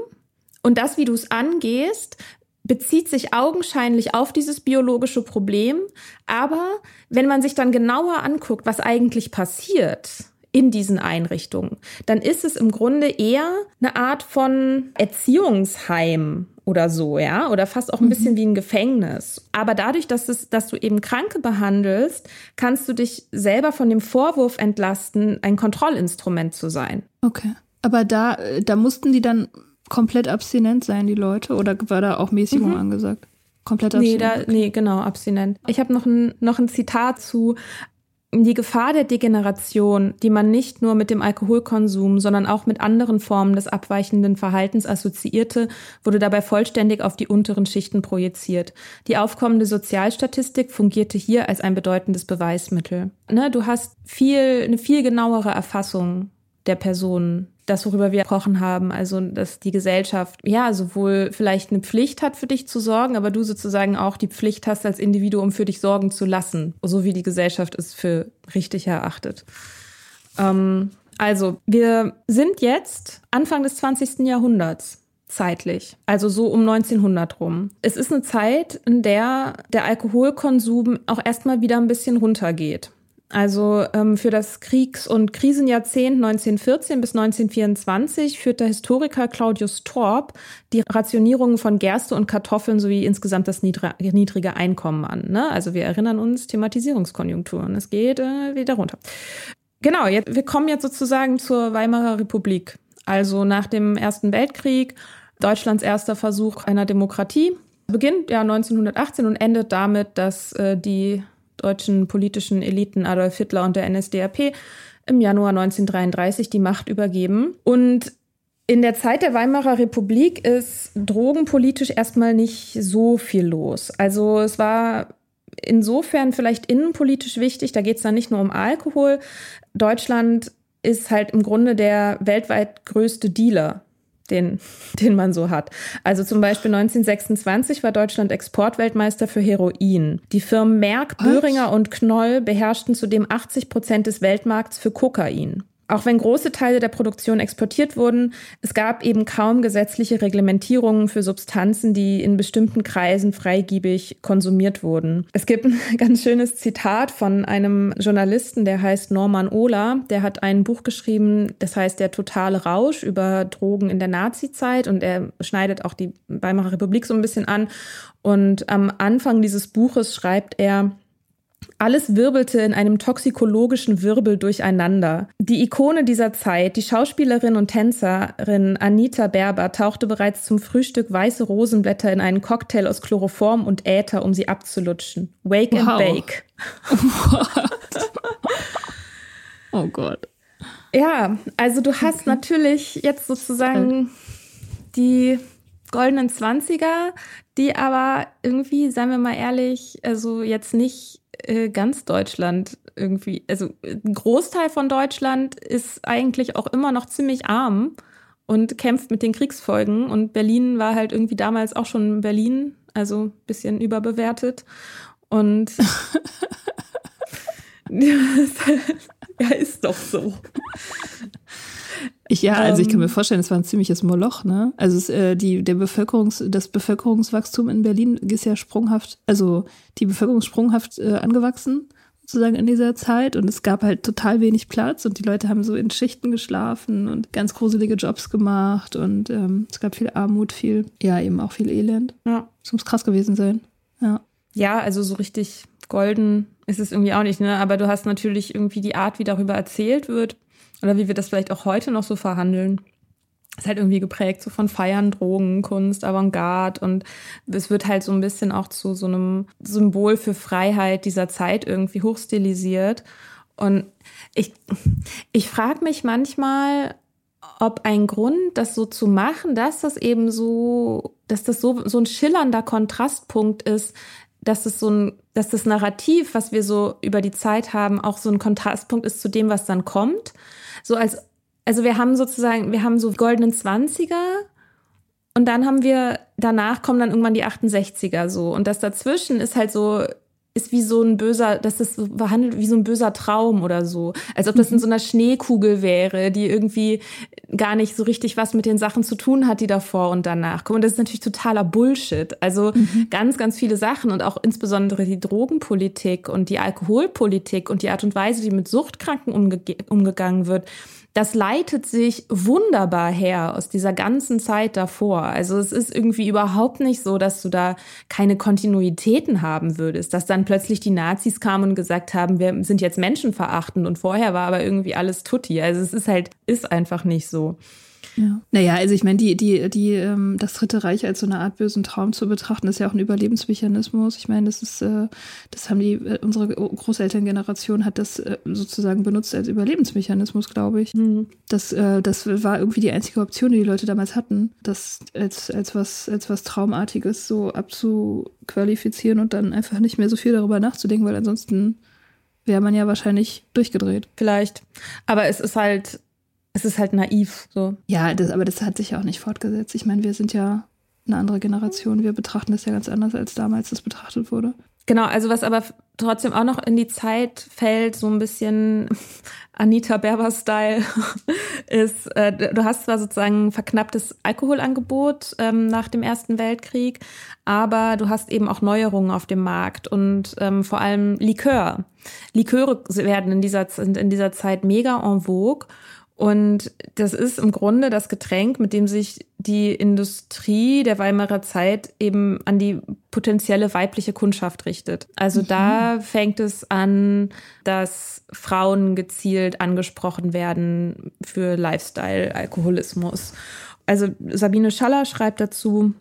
und das, wie du es angehst, bezieht sich augenscheinlich auf dieses biologische Problem. Aber wenn man sich dann genauer anguckt, was eigentlich passiert, in diesen Einrichtungen, dann ist es im Grunde eher eine Art von Erziehungsheim oder so, ja, oder fast auch ein mhm. bisschen wie ein Gefängnis. Aber dadurch, dass, es, dass du eben Kranke behandelst, kannst du dich selber von dem Vorwurf entlasten, ein Kontrollinstrument zu sein. Okay. Aber da, da mussten die dann komplett abstinent sein, die Leute, oder war da auch Mäßigung mhm. angesagt? Komplett abstinent. Nee, da, nee, genau, abstinent. Ich habe noch ein, noch ein Zitat zu die Gefahr der Degeneration, die man nicht nur mit dem Alkoholkonsum, sondern auch mit anderen Formen des abweichenden Verhaltens assoziierte, wurde dabei vollständig auf die unteren Schichten projiziert. Die aufkommende Sozialstatistik fungierte hier als ein bedeutendes Beweismittel. Ne, du hast viel, eine viel genauere Erfassung der Personen das, worüber wir gesprochen haben, also dass die Gesellschaft ja sowohl vielleicht eine Pflicht hat, für dich zu sorgen, aber du sozusagen auch die Pflicht hast, als Individuum für dich sorgen zu lassen, so wie die Gesellschaft es für richtig erachtet. Ähm, also, wir sind jetzt Anfang des 20. Jahrhunderts zeitlich, also so um 1900 rum. Es ist eine Zeit, in der der Alkoholkonsum auch erstmal wieder ein bisschen runtergeht. Also ähm, für das Kriegs- und Krisenjahrzehnt 1914 bis 1924 führt der Historiker Claudius Torp die Rationierung von Gerste und Kartoffeln sowie insgesamt das niedrige Einkommen an. Ne? Also wir erinnern uns Thematisierungskonjunkturen. Es geht äh, wieder runter. Genau, jetzt, wir kommen jetzt sozusagen zur Weimarer Republik. Also nach dem Ersten Weltkrieg, Deutschlands erster Versuch einer Demokratie, beginnt ja 1918 und endet damit, dass äh, die deutschen politischen Eliten Adolf Hitler und der NSDAP im Januar 1933 die Macht übergeben. Und in der Zeit der Weimarer Republik ist drogenpolitisch erstmal nicht so viel los. Also es war insofern vielleicht innenpolitisch wichtig, da geht es dann nicht nur um Alkohol. Deutschland ist halt im Grunde der weltweit größte Dealer den, den man so hat. Also zum Beispiel 1926 war Deutschland Exportweltmeister für Heroin. Die Firmen Merck, Böhringer und Knoll beherrschten zudem 80 Prozent des Weltmarkts für Kokain. Auch wenn große Teile der Produktion exportiert wurden, es gab eben kaum gesetzliche Reglementierungen für Substanzen, die in bestimmten Kreisen freigiebig konsumiert wurden. Es gibt ein <laughs> ganz schönes Zitat von einem Journalisten, der heißt Norman Ohler. Der hat ein Buch geschrieben, das heißt Der totale Rausch über Drogen in der Nazizeit und er schneidet auch die Weimarer Republik so ein bisschen an. Und am Anfang dieses Buches schreibt er, alles wirbelte in einem toxikologischen Wirbel durcheinander. Die Ikone dieser Zeit, die Schauspielerin und Tänzerin Anita Berber, tauchte bereits zum Frühstück weiße Rosenblätter in einen Cocktail aus Chloroform und Äther, um sie abzulutschen. Wake wow. and bake. oh Gott. Ja, also du hast okay. natürlich jetzt sozusagen die goldenen Zwanziger, die aber irgendwie, seien wir mal ehrlich, also jetzt nicht ganz Deutschland irgendwie, also ein Großteil von Deutschland ist eigentlich auch immer noch ziemlich arm und kämpft mit den Kriegsfolgen. Und Berlin war halt irgendwie damals auch schon Berlin, also ein bisschen überbewertet. Und <laughs> <laughs> ja, ist doch so. Ich, ja, also ich kann mir ähm. vorstellen, es war ein ziemliches Moloch, ne? Also es, äh, die, der Bevölkerungs, das Bevölkerungswachstum in Berlin ist ja sprunghaft, also die Bevölkerung sprunghaft äh, angewachsen, sozusagen in dieser Zeit. Und es gab halt total wenig Platz und die Leute haben so in Schichten geschlafen und ganz gruselige Jobs gemacht und ähm, es gab viel Armut, viel, ja, eben auch viel Elend. Ja. Das muss krass gewesen sein. Ja. Ja, also so richtig golden ist es irgendwie auch nicht, ne? Aber du hast natürlich irgendwie die Art, wie darüber erzählt wird oder wie wir das vielleicht auch heute noch so verhandeln. Ist halt irgendwie geprägt so von Feiern, Drogen, Kunst, Avantgarde und es wird halt so ein bisschen auch zu so einem Symbol für Freiheit dieser Zeit irgendwie hochstilisiert. Und ich, ich frage mich manchmal, ob ein Grund, das so zu machen, dass das eben so, dass das so, so ein schillernder Kontrastpunkt ist, dass es so ein, dass das Narrativ, was wir so über die Zeit haben, auch so ein Kontrastpunkt ist zu dem, was dann kommt so als, also wir haben sozusagen, wir haben so goldenen Zwanziger und dann haben wir, danach kommen dann irgendwann die 68er so. Und das dazwischen ist halt so, ist wie so ein böser, das ist behandelt wie so ein böser Traum oder so. Als ob das in so einer Schneekugel wäre, die irgendwie gar nicht so richtig was mit den Sachen zu tun hat, die davor und danach kommen. Und das ist natürlich totaler Bullshit. Also mhm. ganz, ganz viele Sachen und auch insbesondere die Drogenpolitik und die Alkoholpolitik und die Art und Weise, wie mit Suchtkranken umge umgegangen wird das leitet sich wunderbar her aus dieser ganzen Zeit davor. Also es ist irgendwie überhaupt nicht so, dass du da keine Kontinuitäten haben würdest, dass dann plötzlich die Nazis kamen und gesagt haben, wir sind jetzt menschenverachtend und vorher war aber irgendwie alles tutti. Also es ist halt, ist einfach nicht so. Ja. Naja, also ich meine, die, die, die, ähm, das Dritte Reich als so eine Art bösen Traum zu betrachten, ist ja auch ein Überlebensmechanismus. Ich meine, das ist, äh, das haben die, äh, unsere Großelterngeneration hat das äh, sozusagen benutzt als Überlebensmechanismus, glaube ich. Mhm. Das, äh, das war irgendwie die einzige Option, die die Leute damals hatten, das als, als was, als was Traumartiges so abzuqualifizieren und dann einfach nicht mehr so viel darüber nachzudenken, weil ansonsten wäre man ja wahrscheinlich durchgedreht. Vielleicht. Aber es ist halt, es ist halt naiv so. Ja, das, aber das hat sich ja auch nicht fortgesetzt. Ich meine, wir sind ja eine andere Generation. Wir betrachten das ja ganz anders, als damals das betrachtet wurde. Genau, also was aber trotzdem auch noch in die Zeit fällt, so ein bisschen <laughs> Anita Berber-Style, <laughs> ist, äh, du hast zwar sozusagen ein verknapptes Alkoholangebot ähm, nach dem Ersten Weltkrieg, aber du hast eben auch Neuerungen auf dem Markt und ähm, vor allem Likör. Liköre werden in dieser, sind in dieser Zeit mega en vogue und das ist im Grunde das Getränk, mit dem sich die Industrie der Weimarer Zeit eben an die potenzielle weibliche Kundschaft richtet. Also mhm. da fängt es an, dass Frauen gezielt angesprochen werden für Lifestyle, Alkoholismus. Also Sabine Schaller schreibt dazu,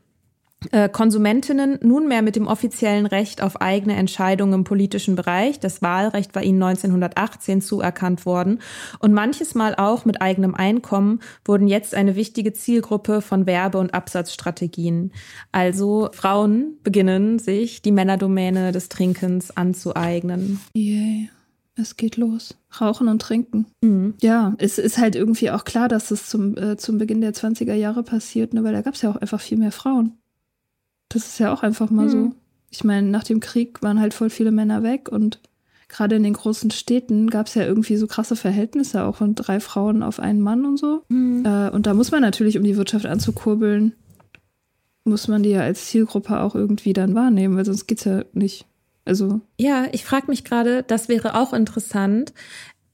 Konsumentinnen nunmehr mit dem offiziellen Recht auf eigene Entscheidungen im politischen Bereich. Das Wahlrecht war ihnen 1918 zuerkannt worden. Und manches Mal auch mit eigenem Einkommen wurden jetzt eine wichtige Zielgruppe von Werbe- und Absatzstrategien. Also Frauen beginnen sich die Männerdomäne des Trinkens anzueignen. Yay. Es geht los. Rauchen und trinken. Mhm. Ja, es ist halt irgendwie auch klar, dass es zum, äh, zum Beginn der 20er Jahre passiert, ne, weil da gab es ja auch einfach viel mehr Frauen. Das ist ja auch einfach mal mhm. so. Ich meine, nach dem Krieg waren halt voll viele Männer weg und gerade in den großen Städten gab es ja irgendwie so krasse Verhältnisse, auch von drei Frauen auf einen Mann und so. Mhm. Äh, und da muss man natürlich, um die Wirtschaft anzukurbeln, muss man die ja als Zielgruppe auch irgendwie dann wahrnehmen, weil sonst geht's ja nicht. Also. Ja, ich frage mich gerade, das wäre auch interessant.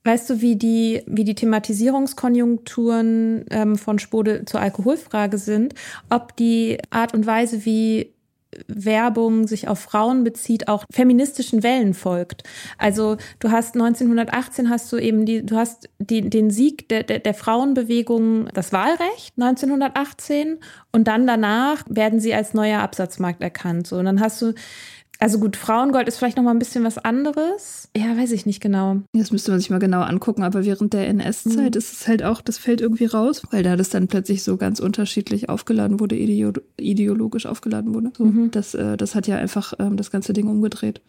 Weißt du, wie die, wie die Thematisierungskonjunkturen ähm, von Spode zur Alkoholfrage sind? Ob die Art und Weise, wie Werbung sich auf Frauen bezieht, auch feministischen Wellen folgt. Also du hast 1918 hast du eben die, du hast die, den Sieg der, der, der Frauenbewegung, das Wahlrecht 1918 und dann danach werden sie als neuer Absatzmarkt erkannt. So, und dann hast du Also gut, Frauengold ist vielleicht noch mal ein bisschen was anderes. Ja, weiß ich nicht genau. Das müsste man sich mal genau angucken, aber während der NS-Zeit mhm. ist es halt auch, das fällt irgendwie raus, weil da das dann plötzlich so ganz unterschiedlich aufgeladen wurde, ideologisch aufgeladen wurde. So, mhm. das, äh, das hat ja einfach ähm, das ganze Ding umgedreht.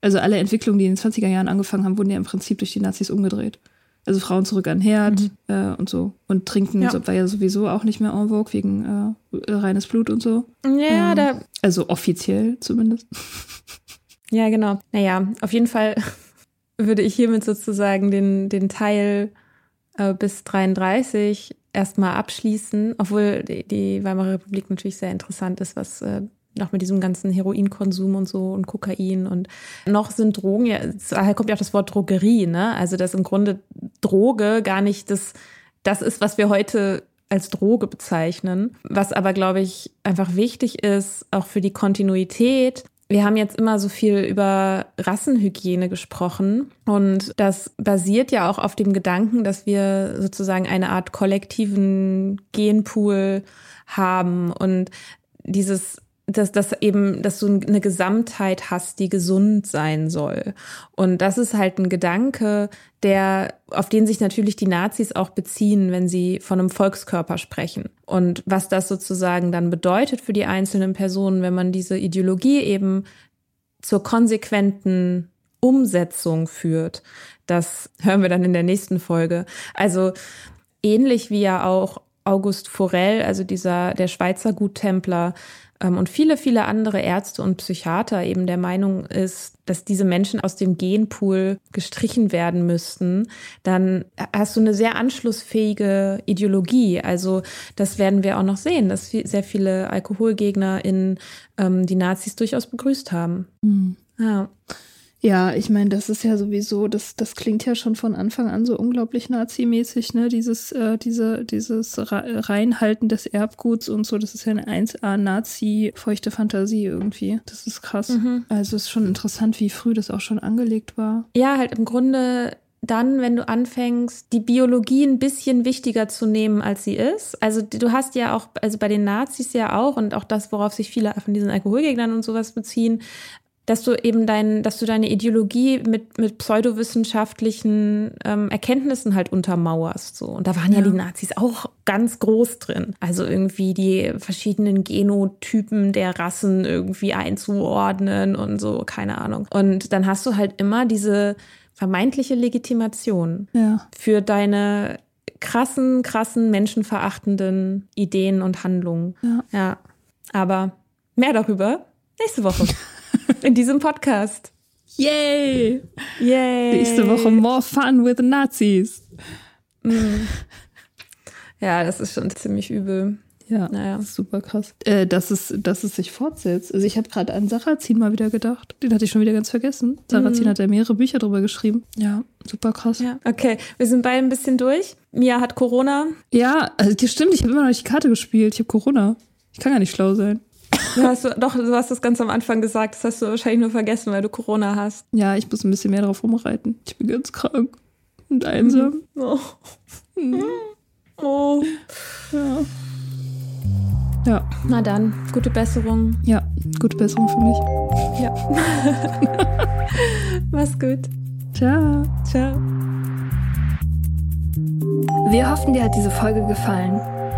Also alle Entwicklungen, die in den 20er Jahren angefangen haben, wurden ja im Prinzip durch die Nazis umgedreht. Also Frauen zurück an Herd mhm. äh, und so. Und trinken ja. war ja sowieso auch nicht mehr en vogue wegen äh, reines Blut und so. Ja, ähm, da. Also offiziell zumindest. <laughs> Ja, genau. Naja, auf jeden Fall <laughs> würde ich hiermit sozusagen den, den Teil äh, bis 33 erstmal abschließen, obwohl die, die Weimarer Republik natürlich sehr interessant ist, was äh, noch mit diesem ganzen Heroinkonsum und so und Kokain und noch sind Drogen, ja, daher kommt ja auch das Wort Drogerie, ne? Also, dass im Grunde Droge gar nicht das, das ist, was wir heute als Droge bezeichnen. Was aber, glaube ich, einfach wichtig ist, auch für die Kontinuität. Wir haben jetzt immer so viel über Rassenhygiene gesprochen und das basiert ja auch auf dem Gedanken, dass wir sozusagen eine Art kollektiven Genpool haben und dieses dass das eben, dass du eine Gesamtheit hast, die gesund sein soll. Und das ist halt ein Gedanke, der, auf den sich natürlich die Nazis auch beziehen, wenn sie von einem Volkskörper sprechen. Und was das sozusagen dann bedeutet für die einzelnen Personen, wenn man diese Ideologie eben zur konsequenten Umsetzung führt, das hören wir dann in der nächsten Folge. Also ähnlich wie ja auch August Forel, also dieser, der Schweizer Guttempler, und viele, viele andere Ärzte und Psychiater eben der Meinung ist, dass diese Menschen aus dem Genpool gestrichen werden müssten, dann hast du eine sehr anschlussfähige Ideologie. Also das werden wir auch noch sehen, dass sehr viele Alkoholgegner in ähm, die Nazis durchaus begrüßt haben. Mhm. Ja. Ja, ich meine, das ist ja sowieso, das, das klingt ja schon von Anfang an so unglaublich nazimäßig, ne? Dieses, äh, diese, dieses Reinhalten des Erbguts und so, das ist ja eine 1A-Nazi-feuchte Fantasie irgendwie. Das ist krass. Mhm. Also ist schon interessant, wie früh das auch schon angelegt war. Ja, halt im Grunde dann, wenn du anfängst, die Biologie ein bisschen wichtiger zu nehmen, als sie ist. Also du hast ja auch, also bei den Nazis ja auch und auch das, worauf sich viele von diesen Alkoholgegnern und sowas beziehen, dass du eben dein, dass du deine Ideologie mit, mit pseudowissenschaftlichen ähm, Erkenntnissen halt untermauerst. So. Und da waren ja. ja die Nazis auch ganz groß drin. Also irgendwie die verschiedenen Genotypen der Rassen irgendwie einzuordnen und so, keine Ahnung. Und dann hast du halt immer diese vermeintliche Legitimation ja. für deine krassen, krassen, menschenverachtenden Ideen und Handlungen. Ja. ja. Aber mehr darüber nächste Woche. <laughs> in diesem Podcast. Yay! Yay! Nächste Woche more fun with Nazis. Mm. Ja, das ist schon ziemlich übel. Ja, naja. super krass. Äh, dass, es, dass es sich fortsetzt. Also ich habe gerade an Sarrazin mal wieder gedacht. Den hatte ich schon wieder ganz vergessen. Sarrazin mm. hat ja mehrere Bücher drüber geschrieben. Ja, super krass. Ja. Okay, wir sind beide ein bisschen durch. Mia hat Corona. Ja, also das stimmt. Ich habe immer noch nicht die Karte gespielt. Ich habe Corona. Ich kann gar nicht schlau sein. <laughs> Du hast, doch, du hast das ganz am Anfang gesagt. Das hast du wahrscheinlich nur vergessen, weil du Corona hast. Ja, ich muss ein bisschen mehr drauf rumreiten. Ich bin ganz krank und einsam. <laughs> Oh. Mhm. oh. Ja. Ja. Na dann, gute Besserung. Ja, gute Besserung für mich. Ja. <laughs> Mach's gut. Ciao. Ciao. Wir hoffen, dir hat diese Folge gefallen.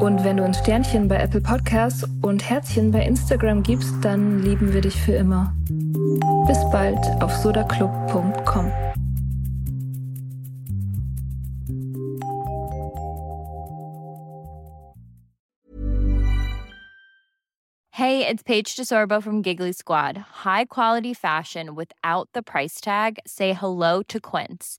Und wenn du ein Sternchen bei Apple Podcasts und Herzchen bei Instagram gibst, dann lieben wir dich für immer. Bis bald auf sodaclub.com. Hey, it's Paige DeSorbo from Giggly Squad. High quality fashion without the price tag. Say hello to Quince.